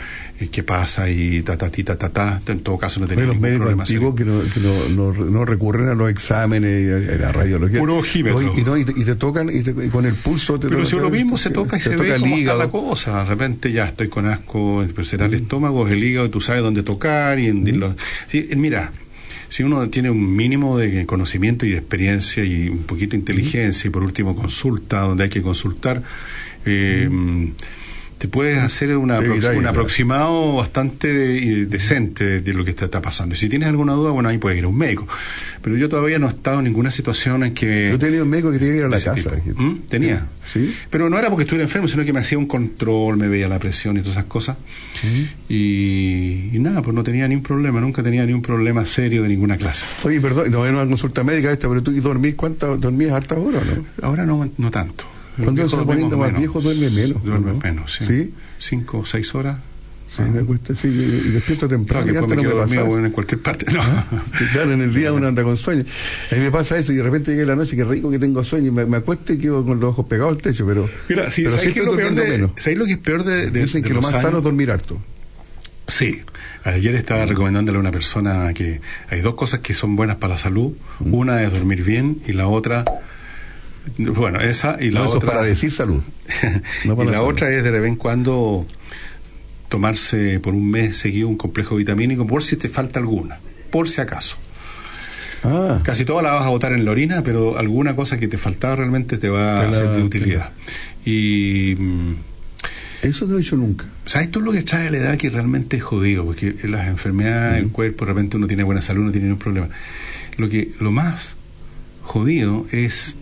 qué pasa y ta, ta, ti, ta, ta, ta. En todo caso no Bueno, los médicos antiguos que, no, que no, no, no recurren a los exámenes y a, la radiología. Puro y, y no, y te, y te tocan y, te- y con el pulso te Pero si uno mismo se toca y se, ve toca el cómo está hígado. la cosa. De repente ya estoy con asco, pero será el estómago, el hígado, tú sabes dónde tocar. y, en- los- sí, Mira, si uno tiene un mínimo de conocimiento y de experiencia y un poquito de inteligencia y por último consulta donde hay que consultar, eh, te puedes hacer una Sí, aprox- un aproximado bastante de- decente de, de lo que te está pasando. Y si tienes alguna duda, bueno, ahí puedes ir a un médico. Pero yo todavía no he estado en ninguna situación en que... Yo tenía un médico que tenía que ir a la casa. ¿Mm? Tenía. Sí. Pero no era porque estuviera enfermo, sino que me hacía un control, me veía la presión y todas esas cosas. Y, y nada, pues no tenía ni un problema, nunca tenía ni un problema serio de ninguna clase. Oye, perdón, no es una consulta médica esta, pero tú dormís, ¿cuántas, dormías hartas horas, no? Ahora no, no tanto. Cuando se va poniendo más menos. viejo, duerme menos. Duerme ¿no? menos, sí. ¿Sí? Cinco o seis horas Sí, me acuesto, sí, y despierto temprano. Claro, que y me no quedo dormido bueno, en cualquier parte. No. Sí, claro, en el día uno anda con sueño. A mí me pasa eso y de repente llega la noche, que rico que tengo sueño y me, me acuesto y quedo con los ojos pegados al techo, pero, Mira, sí, pero ¿sabes qué es lo peor de, menos. ¿sabes lo que es peor de, de- Dicen de que lo más sano es dormir harto. Sí. Ayer estaba recomendándole a una persona que hay dos cosas que son buenas para la salud. Mm. Una es dormir bien y la otra, bueno, esa y la No, eso es otra. para decir salud. No y para la salud. otra es de vez en cuando tomarse por un mes seguido un complejo vitamínico por si te falta alguna, por si acaso. Ah. Casi todas la vas a botar en la orina, pero alguna cosa que te faltaba realmente te va Te a la- ser de utilidad. Y mm, Eso no he hecho nunca. ¿Sabes tú lo que trae la edad que realmente es jodido? Porque las enfermedades del cuerpo, de repente uno tiene buena salud, no tiene ningún problema. Lo que lo más jodido es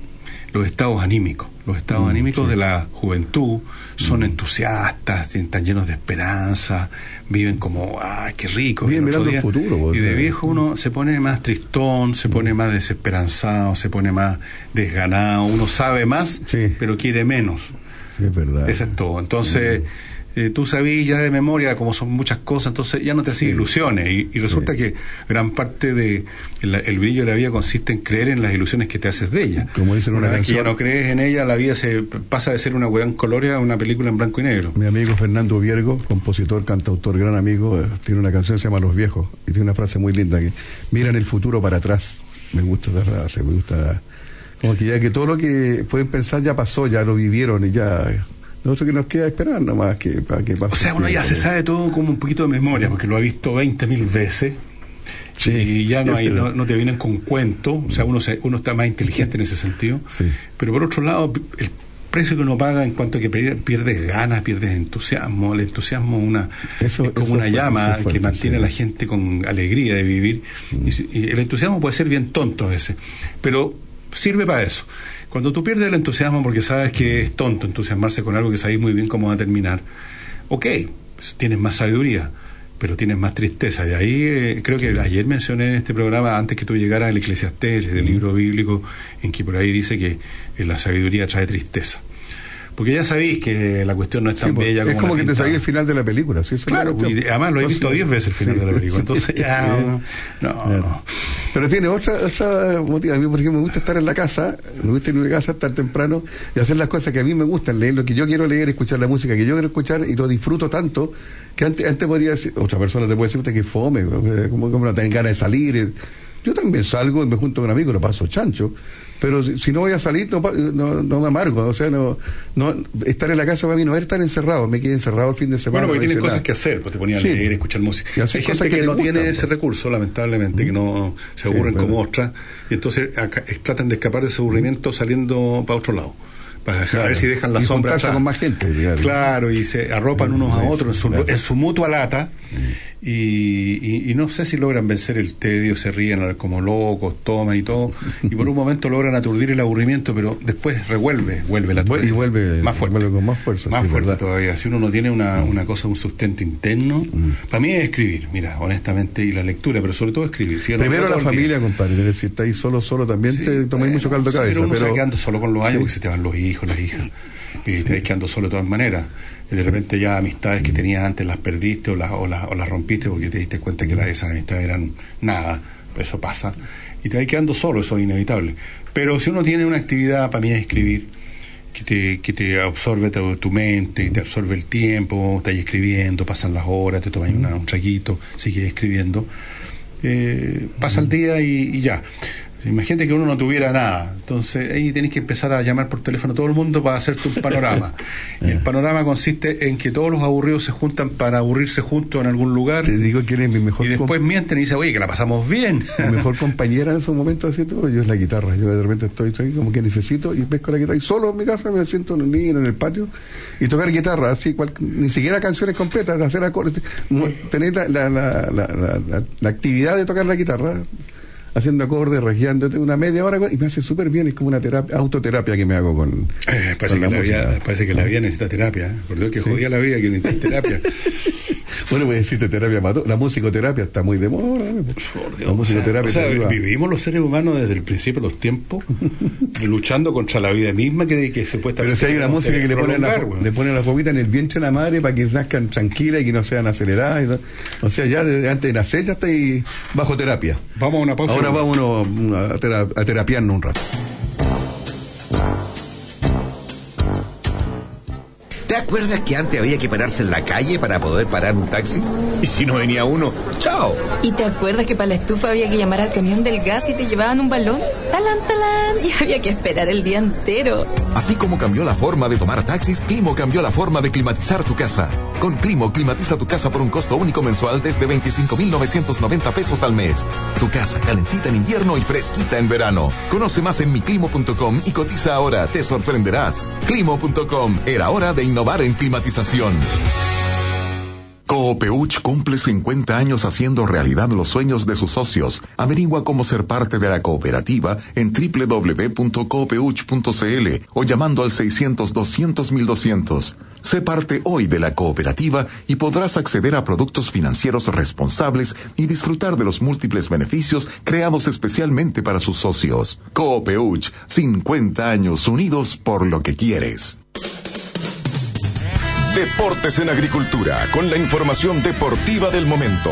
los estados anímicos. Los estados Mm, anímicos de la juventud son entusiastas, están llenos de esperanza, viven como, ¡ah, qué rico! Viven mirando el día. futuro, vos, Y de viejo uno se pone más tristón, se pone más desesperanzado, se pone más desganado, uno sabe más, pero quiere menos. Sí, es verdad. Eso es todo. Entonces, eh, tú sabías ya de memoria como son muchas cosas, entonces ya no te haces ilusiones. Y, y resulta que gran parte de el, el brillo de la vida consiste en creer en las ilusiones que te haces de ella. Como dicen una una vez que ya no crees en ella, la vida se pasa de ser una weá en colores a una película en blanco y negro. Mi amigo Fernando Viergo, compositor, cantautor, gran amigo, eh, tiene una canción que se llama Los Viejos y tiene una frase muy linda que miran el futuro para atrás. Me gusta esa frase, me gusta. Como que ya que todo lo que pueden pensar ya pasó, ya lo vivieron y ya. Nosotros que nos queda esperar nomás que, para que pase. O sea, uno ya se sabe todo como un poquito de memoria, porque lo ha visto 20 mil veces. y ya sí, no, hay, no, no te vienen con cuentos, o sea, uno, se- uno está más inteligente en ese sentido. Pero por otro lado, el precio que uno paga en cuanto a que pier- pierdes ganas, pierdes entusiasmo, el entusiasmo es una, es como eso una fue- llama eso fue que mantiene sí. a la gente con alegría de vivir. Y si- Y, el entusiasmo puede ser bien tonto a veces, pero sirve para eso. Cuando tú pierdes el entusiasmo porque sabes que es tonto entusiasmarse con algo que sabes muy bien cómo va a terminar, ok, pues, tienes más sabiduría, pero tienes más tristeza. De ahí eh, creo que ayer mencioné en este programa, antes que tú llegaras, el Eclesiastés, del libro bíblico, en que por ahí dice que eh, la sabiduría trae tristeza. Porque ya sabéis que la cuestión no es tan Sí, pues, bella como es como que te sabía el final de la película. ¿sí? Claro, y además lo he visto 10 veces el final de la película, entonces ya, no. Pero tiene otra, otra motiva. A mí, por ejemplo, me gusta estar en la casa, me gusta ir a mi casa, estar temprano y hacer las cosas que a mí me gustan, leer lo que yo quiero leer, escuchar la música que yo quiero escuchar y lo disfruto tanto que antes, antes podría decir, otra persona te puede decir usted que fome, como, como no tienen ganas de salir. Yo también salgo y me junto con amigos, lo paso chancho. Pero si, si no voy a salir, no, no, no me amargo. O sea, no, no estar en la casa para mí no es estar encerrado. Me quedé encerrado el fin de semana. Bueno, porque tienen cosas nada. que hacer, pues te ponían a Sí. leer, escuchar música. Hay gente que, no gustan, tiene pues. ese recurso, lamentablemente, que no se aburren bueno. como otras, y entonces acá- eh, tratan de escapar de ese aburrimiento saliendo para otro lado. Para dejar- a Claro. ver si dejan la Y sombra atrás. con más gente, claro. Claro, y se arropan unos a otros en su, claro. en su mutua lata y, y- y no sé si logran vencer el tedio, se ríen como locos, toman y todo, y por un momento logran aturdir el aburrimiento, pero después revuelve, vuelve la y vuelve más fuerte. vuelve con más fuerza. Más sí, fuerte ¿verdad? todavía. Si uno no tiene una, una cosa, un sustento interno, Mm. para mí es escribir, mira, honestamente, y la lectura, pero sobre todo escribir. Si Primero la día. familia, compadre. es decir, estáis solo, solo también te tomáis mucho caldo de cabeza. pero uno pero quedando solo con los años Sí. porque se te van los hijos, las hijas. Y te vas quedando solo de todas maneras. Y de repente ya amistades que tenías antes las perdiste o las, o las, o las rompiste porque te diste cuenta que esas amistades eran nada. Eso pasa. Y te vas quedando solo, eso es inevitable. Pero si uno tiene una actividad, para mí es escribir, que te, que te absorbe tu, tu mente, te absorbe el tiempo, estás escribiendo, pasan las horas, te tomas una- un traguito, sigues escribiendo eh, pasa el día y, y ya. Imagínate que uno no tuviera nada. Entonces ahí tenés que empezar a llamar por teléfono a todo el mundo para hacerte un panorama. y el panorama consiste en que todos los aburridos se juntan para aburrirse juntos en algún lugar. Te digo que eres mi mejor y después mienten y dicen, oye, que la pasamos bien. Mi mejor compañera en esos momentos así todo, yo es la guitarra. Yo de repente estoy, estoy como que necesito y pesco la guitarra. Y solo en mi casa me siento en un niño en el patio y tocar guitarra, así, cual- ni siquiera canciones completas, hacer acordes. Tener la, la, la, la, la- la- la actividad de tocar la guitarra, haciendo acordes, regiándote una media hora y me hace súper bien. Es como una terapia, autoterapia que me hago con. Eh, parece, con que la vida, parece que la vida necesita terapia. ¿eh? Por Dios que jodía la vida que necesita terapia. Bueno, pues existe terapia mato- La musicoterapia está muy de moda. La musicoterapia O sea, vivimos los seres humanos desde el principio de los tiempos luchando contra la vida misma que, que supuestamente Pero si hay una música que le ponen la, weón. le ponen la bobita en el vientre de la madre para que nazcan tranquilas y que no sean aceleradas. O sea, ya desde antes de nacer ya está ahí bajo terapia. Vamos a una pausa. Ahora a, tera- a terapiarnos un rato. ¿Te acuerdas que antes había que pararse en la calle para poder parar un taxi? Y si no venía uno, ¡chao! ¿Y te acuerdas que para la estufa había que llamar al camión del gas y te llevaban un balón? ¡Talán, talán! Y había que esperar el día entero. Así como cambió la forma de tomar taxis, Climo cambió la forma de climatizar tu casa. Con Climo, climatiza tu casa por un costo único mensual desde 25,990 pesos al mes. Tu casa calentita en invierno y fresquita en verano. Conoce más en miclimo.com y cotiza ahora, te sorprenderás. Climo.com, era hora de innovar en climatización. Coopeuch cumple 50 años haciendo realidad los sueños de sus socios. Averigua cómo ser parte de la cooperativa en www.coopeuch.cl o llamando al 600-200-1200. Sé parte hoy de la cooperativa y podrás acceder a productos financieros responsables y disfrutar de los múltiples beneficios creados especialmente para sus socios. Coopeuch, 50 años unidos por lo que quieres. Deportes en Agricultura, con la información deportiva del momento.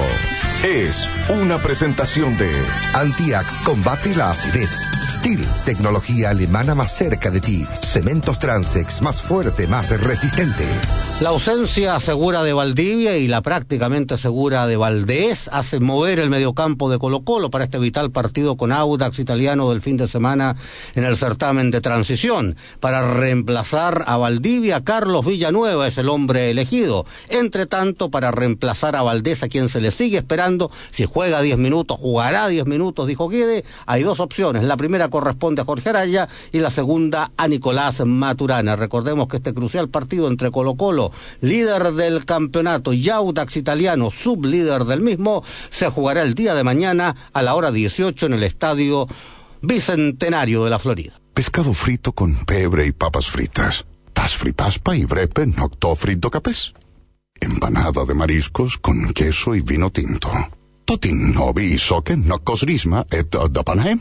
Es una presentación de Antiax combate la acidez. Steel, tecnología alemana más cerca de ti. Cementos Transex, más fuerte, más resistente. La ausencia segura de Valdivia y la prácticamente segura de Valdés hacen mover el mediocampo de Colo Colo para este vital partido con Audax italiano del fin de semana en el certamen de transición. Para reemplazar a Valdivia, Carlos Villanueva es el hombre elegido. Entre tanto, para reemplazar a Valdés, a quien se le sigue esperando, si juega 10 minutos, jugará 10 minutos, dijo Guede, hay dos opciones. La primera corresponde a Jorge Araya y la segunda a Nicolás Maturana. Recordemos que este crucial partido entre Colo Colo, líder del campeonato, y Audax italiano, sublíder del mismo, se jugará el día de mañana a la hora 18 en el estadio Bicentenario de la Florida. Pescado frito con pebre y papas fritas. Tas fripaspa y brepe nocto frito capes. Empanada de mariscos con queso y vino tinto. Totin novi soque nocos risma et dapanaem.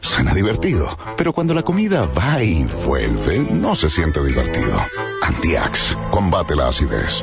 Suena divertido, pero cuando la comida va y vuelve, no se siente divertido. Antiax, combate la acidez.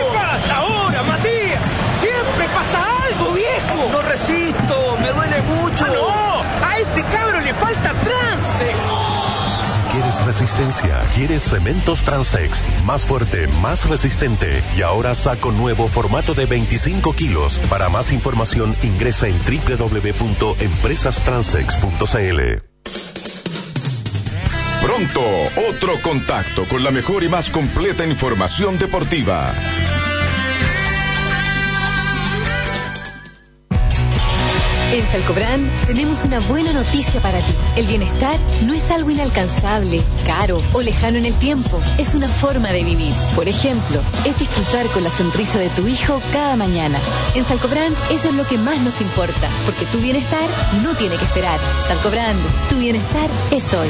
Resistencia, quieres cementos Transex, más fuerte, más resistente y ahora saco nuevo formato de 25 kilos. Para más información ingresa en www.empresastransex.cl. Pronto, otro contacto con la mejor y más completa información deportiva. Falcobrand tenemos una buena noticia para ti. El bienestar no es algo inalcanzable, caro o lejano en el tiempo. Es una forma de vivir. Por ejemplo, es disfrutar con la sonrisa de tu hijo cada mañana. En Falcobrand eso es lo que más nos importa, porque tu bienestar no tiene que esperar. Falcobrand, tu bienestar es hoy.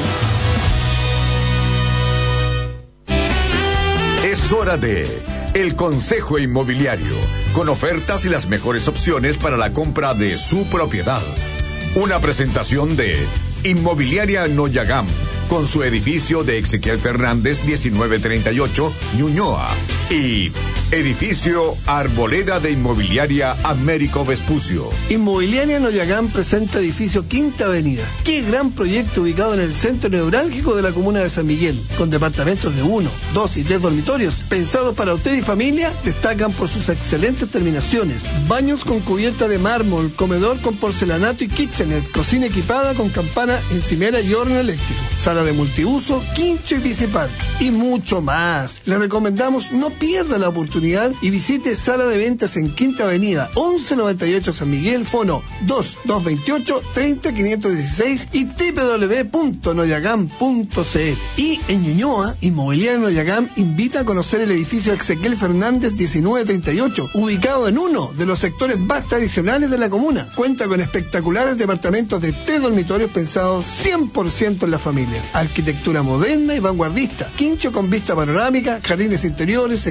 Es hora de El Consejo Inmobiliario, con ofertas y las mejores opciones para la compra de su propiedad. Una presentación de Inmobiliaria Noyagam, con su edificio de Ezequiel Fernández 1938, Ñuñoa, y Edificio Arboleda de Inmobiliaria Américo Vespucio. Inmobiliaria Noyagán presenta edificio Quinta Avenida. Qué gran proyecto ubicado en el centro neurálgico de la comuna de San Miguel, con departamentos de uno, dos y tres dormitorios, pensados para usted y familia, destacan por sus excelentes terminaciones. Baños con cubierta de mármol, comedor con porcelanato y kitchenette, cocina equipada con campana encimera y horno eléctrico, sala de multiuso, quincho y piscipar, y mucho más. Le recomendamos no pierda la oportunidad y visite Sala de Ventas en Quinta Avenida, 1198 San Miguel, Fono 2228 30516 y www.noyagam.cl. Y en Ñuñoa, Inmobiliaria Noyagam invita a conocer el edificio Ezequiel Fernández 1938, ubicado en uno de los sectores más tradicionales de la comuna. Cuenta con espectaculares departamentos de tres dormitorios pensados 100% en la familia. Arquitectura moderna y vanguardista, quincho con vista panorámica, jardines interiores,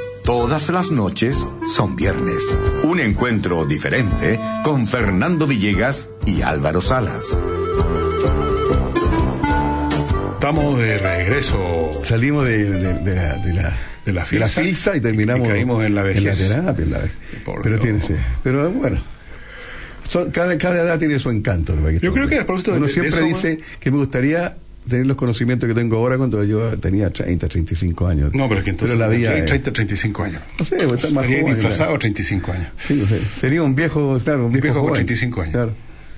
Todas las noches son viernes. Un encuentro diferente con Fernando Villegas y Álvaro Salas. Estamos de regreso. Salimos de, de- de la, de la- De la de la filsa. y terminamos Y caímos en la vejez. terapia, en la vejez. Por pero tiene sí. Pero bueno. son- cada, cada edad tiene su encanto. Yo creo que a propósito de- Uno de siempre eso- dice que me gustaría tener los conocimientos que tengo ahora cuando yo tenía 30, 35 años. No, pero es que entonces Pero la vida, tiene eh, 30, 35 años. No sé, pues, está más Estaría joven, disfrazado claro. 35 años. Sí, no sé. Sería un viejo, claro, un viejo, viejo con joven. 35 años. Claro.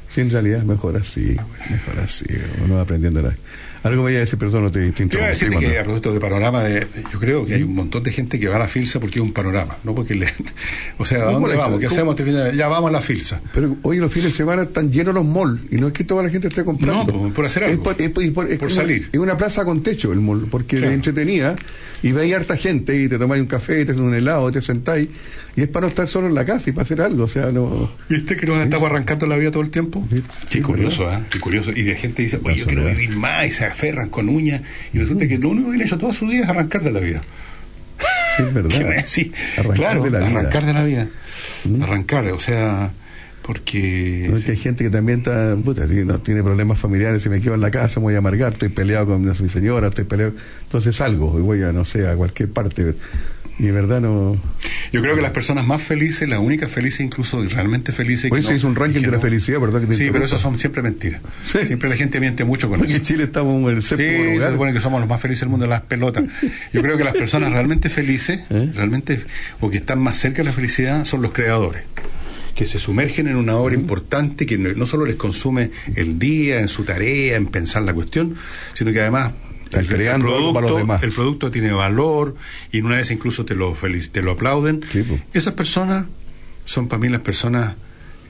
Sí, en realidad, mejor así, mejor así. Uno va aprendiendo. La... Algo iba a decir, perdón, no te, te Quiero interrumpí, decirte que a propósito de panorama, de, yo creo que hay un montón de gente que va a la filsa porque es un panorama, no porque le... O sea, ¿a ¿Cómo dónde le- vamos? ¿Qué cómo- hacemos? este fin de- Ya vamos a la filsa. Pero hoy los fines de semana están llenos los malls y no es que toda la gente esté comprando. No, por- por hacer algo. por, es por- es por- es Por como- salir. Es una plaza con techo el mall, porque Claro. es entretenida y veis harta gente y te tomáis un café, te hacen un helado, te sentáis y es para no estar solo en la casa y para hacer algo. O sea, no. ¿Viste que nos estamos arrancando la vida todo el tiempo? Qué curioso, ¿eh? Qué curioso. Y la gente dice, oye, yo quiero vivir más y se aferran con uñas. Y resulta que lo único que han hecho toda su vida es arrancar de la vida. Sí, es verdad. Así. Arrancar claro, de la vida. Mm. arrancar de la vida. Arrancar, o sea, porque... No, que hay gente que también está, puta, sí, no tiene problemas familiares, si me quedo en la casa me voy a amargar, estoy peleado con mi señora, estoy peleado, entonces salgo y voy a, no sé, a cualquier parte. Y de verdad no... Yo creo que las personas más felices, las únicas felices, incluso realmente felices... Hoy que se no- hizo un ranking de la felicidad, ¿verdad? Que te Sí, pero eso son siempre mentiras. Siempre la gente miente mucho con Porque eso. en Chile estamos en el Sí, séptimo se lugar. supone que somos los más felices del mundo de las pelotas. Yo creo que las personas realmente felices, ¿Eh? realmente, o que están más cerca de la felicidad, son los creadores. Que se sumergen en una obra importante que no, solo les consume el día, en su tarea, en pensar la cuestión, sino que además para los demás. el producto tiene valor y una vez incluso te lo, te lo aplauden. Esas personas son para mí las personas,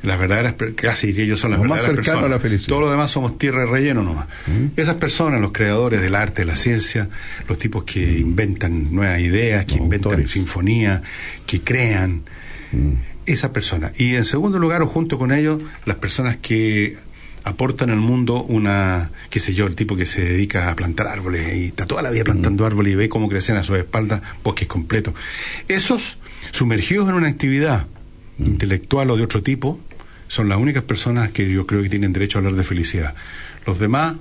las verdaderas, casi diría yo, son las Lo más cercano personas. a la felicidad. Todo lo demás somos tierra de relleno nomás. Esas personas, los creadores del arte, de la ciencia, los tipos que inventan nuevas ideas, que inventan sinfonías, que crean, esas personas. Y en segundo lugar, o junto con ellos, las personas que aportan al mundo una, qué sé yo, el tipo que se dedica a plantar árboles y está toda la vida plantando árboles y ve cómo crecen a sus espaldas bosques completos. Esos, sumergidos en una actividad intelectual o de otro tipo, son las únicas personas que yo creo que tienen derecho a hablar de felicidad. Los demás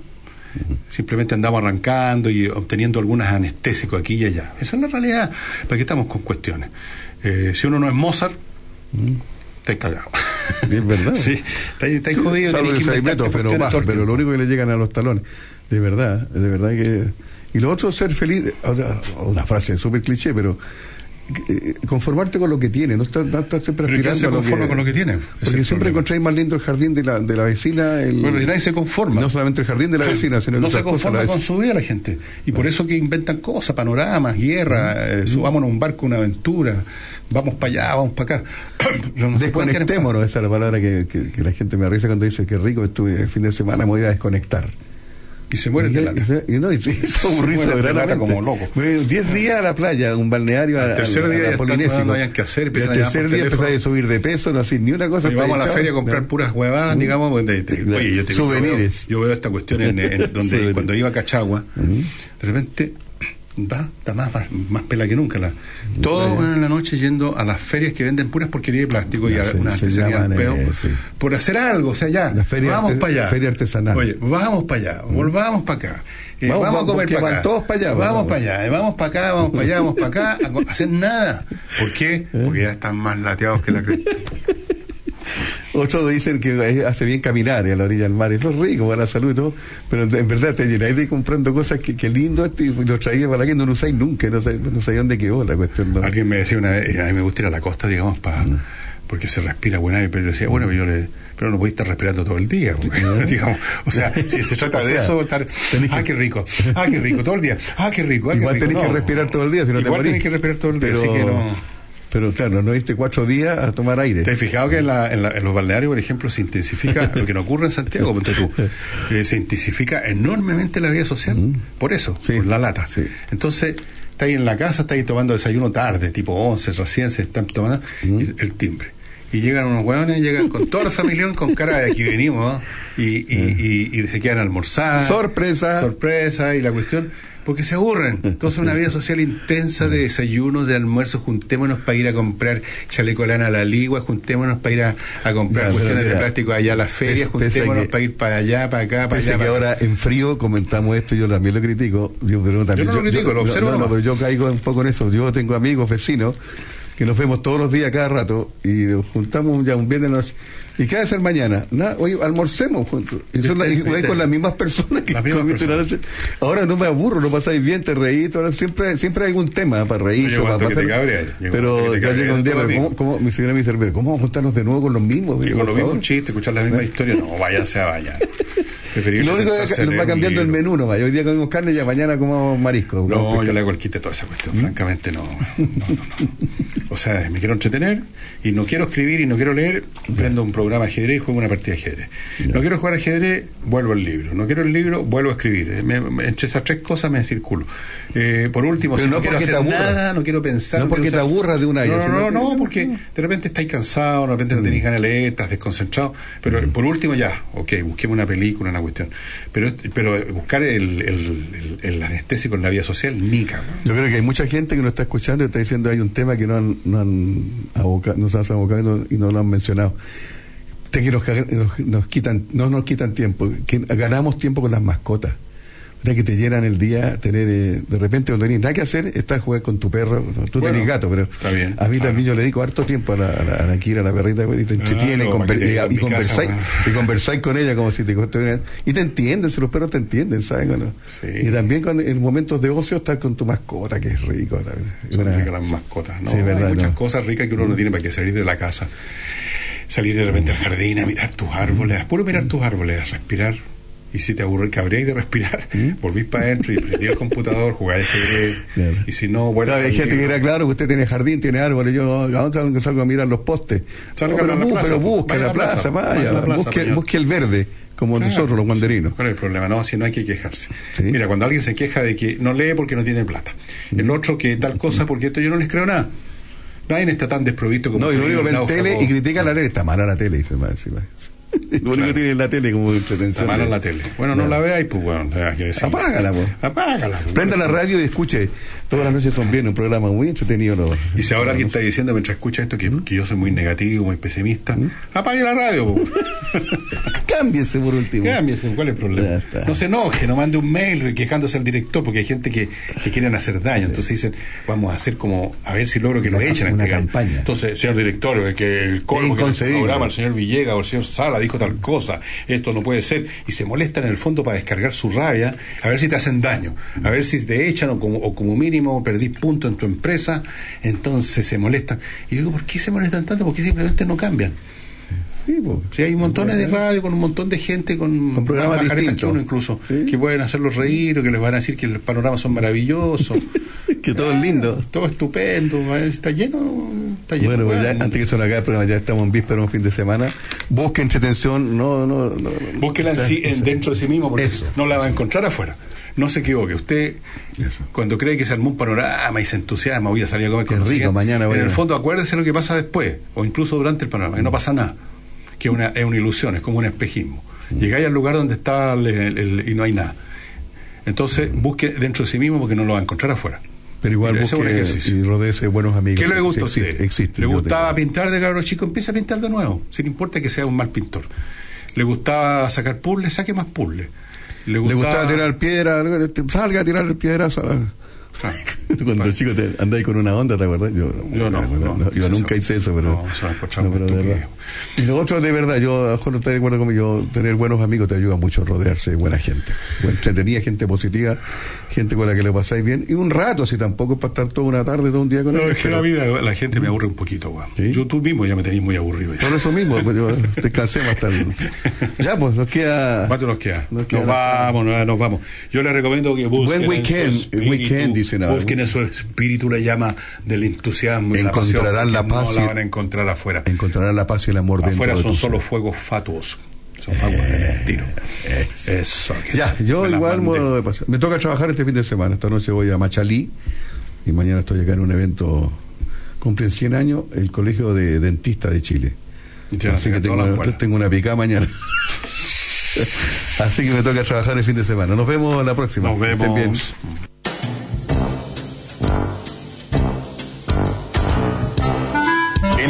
simplemente andamos arrancando y obteniendo algunos anestésicos aquí y allá. Esa es la realidad. ¿Para qué estamos con cuestiones? Eh, si uno no es Mozart, está cagado. Es verdad. Sí, está, está jodido. Salvo que se inventarte meto, pero lo único que le llegan a los talones. De verdad, de verdad que. Y lo otro, ser feliz. ahora, Una frase súper cliché, pero eh, conformarte con lo que tiene, no estás no estás siempre Pero ¿y quién aspirando a lo que, con lo que tiene? Porque siempre encontráis más lindo el jardín de la, de la vecina. El, Bueno, y nadie se conforma. No solamente el jardín de la vecina, sino que no se cosas, conforma la con su vida la gente. Y por eso que inventan cosas, panoramas, guerra, eh, subámonos a un barco, una aventura, vamos para allá, vamos para acá. No. Desconectémonos, esa es la palabra que, que- que la gente me risa cuando dice que rico estuve el fin de semana, me voy a desconectar. Y se mueren y, de lata. y se- y no, y se- como loco. 10 días a la playa, un balneario a, tercer a- día a ya están, Polinésico. no hayan que hacer, y llamar tercer día empezáis a subir de peso, no hacer ni una cosa. Oye, vamos a la feria a comprar puras huevadas, digamos, pues, oye, yo te Souvenirs. Yo veo, yo veo esta cuestión en, en donde cuando iba a Cachagua, de repente va, está más, más, más pela que nunca. La, todo en la noche yendo a las ferias que venden puras porquerías de plástico y a se- una se llaman, peo, eh, sí. por hacer algo, o sea, ya, feria vamos para allá. feria artesanal. Oye, vamos para allá, volvamos para acá. Eh, Vamos, vamos, a comer para acá. todos para allá, Vamos para allá, eh, vamos para acá, vamos para allá, vamos para acá, a hacer nada. ¿Por qué? ¿Eh? Porque ya están más lateados que la. Otros dicen que eh, hace bien caminar a la orilla del mar, eso es rico para la salud y todo, pero en verdad te llenáis de comprando cosas que, que lindo este, y lo traía para que no lo usáis nunca, no sé, no sé dónde quedó la cuestión. ¿no? Alguien me decía una vez, a mí me gusta ir a la costa, digamos, para porque se respira buen aire, pero yo decía, bueno, yo le, pero no podéis estar respirando todo el día, porque, digamos, o sea, si se trata O de sea, eso, estar, ah, qué rico, ah, qué rico, todo el día, ah, qué rico, ah, qué Igual rico. tenés que respirar todo el día, si no te Igual morís. tenés que respirar todo el día, pero, así que no... Pero claro, no diste cuatro días a tomar aire. ¿Te has fijado que en, la- en la- en los balnearios, por ejemplo, se intensifica lo que no ocurre en Santiago? ponte tú, eh, se intensifica enormemente la vida social. Mm. Por eso, por la lata. Entonces, está ahí en la casa, está ahí tomando desayuno tarde, tipo 11, recién se están tomando Mm. y el timbre. Y llegan unos hueones, llegan con toda la familia con cara de aquí venimos, ¿no? y, y, y, y se quedan a almorzar. Sorpresa. Sorpresa, y la cuestión. Porque se aburren. Entonces, una vida social intensa de desayunos, de almuerzos. Juntémonos para ir a comprar chaleco lana a la ligua, juntémonos para ir a, a comprar Ya, cuestiones de plástico allá a las ferias, juntémonos que- para ir para allá, para acá, para allá. que para ahora en frío comentamos esto, yo también lo critico. Yo, pero también, no lo critico, lo observo no, no, pero yo caigo un poco en eso. Yo tengo amigos, vecinos, que nos vemos todos los días, cada rato, y nos juntamos ya un viernes. Nos, ¿Y qué va a hacer mañana? Nada, oye, almorcemos juntos. Y, son la- y con las mismas personas que mismas la. Ahora no me aburro, no pasáis bien, te todo, siempre, siempre hay algún tema para reírse. Llegó para hasta que te pasar- pero ya llega un día, pero. ¿cómo, cómo, mi señora me dice, pero ¿cómo vamos a juntarnos de nuevo con los mismos? Y con lo por mismo favor. chiste, escuchar la misma historia, no, váyanse a bañar. Y lo único que nos va cambiando el menú nomás. Hoy día comimos carne y ya mañana comemos marisco. No, yo le hago el quite toda esa cuestión, francamente no. no, no, no. O sea, me quiero entretener y no quiero escribir y no quiero leer, prendo un programa de ajedrez y juego una partida de ajedrez. No quiero jugar ajedrez, vuelvo al libro. No quiero el libro, vuelvo a escribir. Eh, me- me- entre esas tres cosas me circulo. Eh, por último, Pero si no no, quiero te nada, no quiero pensar. No porque quiero te aburras de una No, no, no, no, porque de repente estáis cansado, de repente no Mm. tenéis ganas de leer, estás desconcentrado. Pero por último, ya, ok, busquemos una película, una cuestión. Pero, pero buscar el, el, el- el anestésico en la vida social, nica. Yo creo que hay mucha gente que nos está escuchando y está diciendo hay un tema que no han, no han aboca- nos has abocado y no, lo han mencionado. Que quitan, no nos quitan tiempo, ganamos tiempo con las mascotas. ¿Verdad? que te llenan el día tener eh, de repente cuando tenés nada que hacer estás jugando con tu perro tú Bueno, tenés gato pero bien, a mí también yo le dedico harto tiempo a la, a la, a la Kira, a la perrita y te entretiene y, te y- diga, y casa, conversáis y conversáis con ella como si te estuvieran- y te entienden si los perros te entienden ¿sabes? Cuando- y también cuando, en momentos de ocio estás con tu mascota que es rico también. Es una-. Sí, verdad, Hay muchas cosas ricas que uno no tiene para que salir de la casa. Salir de repente al jardín a mirar tus árboles, a puro mirar tus árboles, a respirar. Y si te aburre, cabréis de respirar, volvís para adentro y prendí el computador, jugáis ajedrez. Y si no, vuelves Claro, hay gente que era claro que usted tiene jardín, tiene árboles, yo ¿a dónde salgo, a mirar los postes? Salga No, pero, la plaza, pero busque vaya a la la plaza, plaza, vaya la plaza, busque, el verde, como Claro. nosotros los guanderinos. ¿Cuál es el problema? No, si no hay que quejarse. Mira, cuando alguien se queja de que no lee porque no tiene plata, el otro que tal cosa porque esto yo no les creo nada. Nadie está tan desprovisto como No, y lo único ven tele y critica la tele, está mala la tele, dice más encima. Lo único que tiene es la tele como entretención. Mala de- la tele. Bueno, no la veáis, pues bueno, hay que decirlo. Apágala, pues. Apágala. pues. Prenda la radio y escuche. Todas las noches son bien, un programa muy entretenido. Y si ahora alguien está diciendo mientras escucha esto que, que yo soy muy negativo, muy pesimista, apague la radio. Cámbiese por último. Cámbiese, ¿cuál es el problema? No se enoje, no mande un mail quejándose al director, porque hay gente que, que quieren hacer daño. Entonces dicen, vamos a hacer como, a ver si logro que lo Una- echen a una gallo. campaña. Entonces, señor director, que el colmo que inconcebible. programa, el señor Villegas o el señor Sala, dijo tal cosa, esto no puede ser, y se molestan en el fondo para descargar su rabia, a ver si te hacen daño, a ver si te echan o como, o como mínimo perdís punto en tu empresa, entonces se molestan. Y digo, ¿por qué se molestan tanto? Porque simplemente no cambian. Sí, pues. Sí, hay un montón de radio con un montón de gente con, Con programas distintos. uno incluso, que pueden hacerlos reír o que les van a decir que los panoramas son maravillosos. que todo es lindo. Todo estupendo, eh, está lleno, está lleno. Bueno, pues ya, antes que se nos acabe el programa, ya estamos en víspera, un fin de semana. Busque entretención, no, no, no. Búsquela en o sea, sí- en- o sea, dentro de sí mismo porque Eso. no la va a encontrar afuera. No se equivoque, usted cuando cree que se armó un panorama y se entusiasma, voy a salir a comer con rico, mañana voy En el fondo acuérdese lo que pasa después, o incluso durante el panorama, que no pasa nada, que es una, es una ilusión, es como un espejismo. Llegáis al lugar donde está el- el- el- y no hay nada. Entonces busque dentro de sí mismo porque no lo va a encontrar afuera. Pero igual un busque y rodeese de buenos amigos. ¿Qué le gusta a Sí, usted? existe, existe, ¿Le gustaba pintar de cabro chico? Empieza a pintar de nuevo, sin importa que sea un mal pintor. ¿Le gustaba sacar puzzles? Saque más puzzles. ¿Le Le gustaba, tirar piedra, salga a tirar piedras. Cuando el chico te andáis con una onda, ¿te acuerdas? Yo, Yo no, no, yo nunca no. hice eso, pero. No, no, muy de verdad. Y lo otro, de verdad, yo, a lo mejor no de acuerdo conmigo, tener buenos amigos te ayuda mucho a rodearse de buena gente. Entretenida, gente positiva, gente con la que le pasáis bien. Y un rato, si tampoco es para estar toda una tarde, todo un día con No, ellos, es que pero- la vida, la gente me aburre un poquito, weón. Yo tú mismo ya me tenéis muy aburrido. Ya. Por eso mismo, pues yo descansemos hasta el... Ya, pues nos queda... ¿Cuánto nos queda? Nos Nos, queda- vamos, no, nos vamos. Yo le recomiendo que busquen. Buen en weekend, weekend, dicen ahora. Busquen en su espíritu la llama del entusiasmo. y la pasión, Encontrarán la paz No y- la van a encontrar afuera. Encontrarán la paz y el amor dentro Afuera son solo ser. fuegos fatuos. Son fuegos de tiro. Eso. que Ya, yo me igual modo de pasar. Me toca trabajar este fin de semana. Esta noche voy a Machalí y mañana estoy acá en un evento. Cumplen 100 años el Colegio de Dentistas de Chile. Y te van a Así que tengo, tengo una picada mañana. Así que me toca trabajar el fin de semana. Nos vemos la próxima. Nos Que estén bien.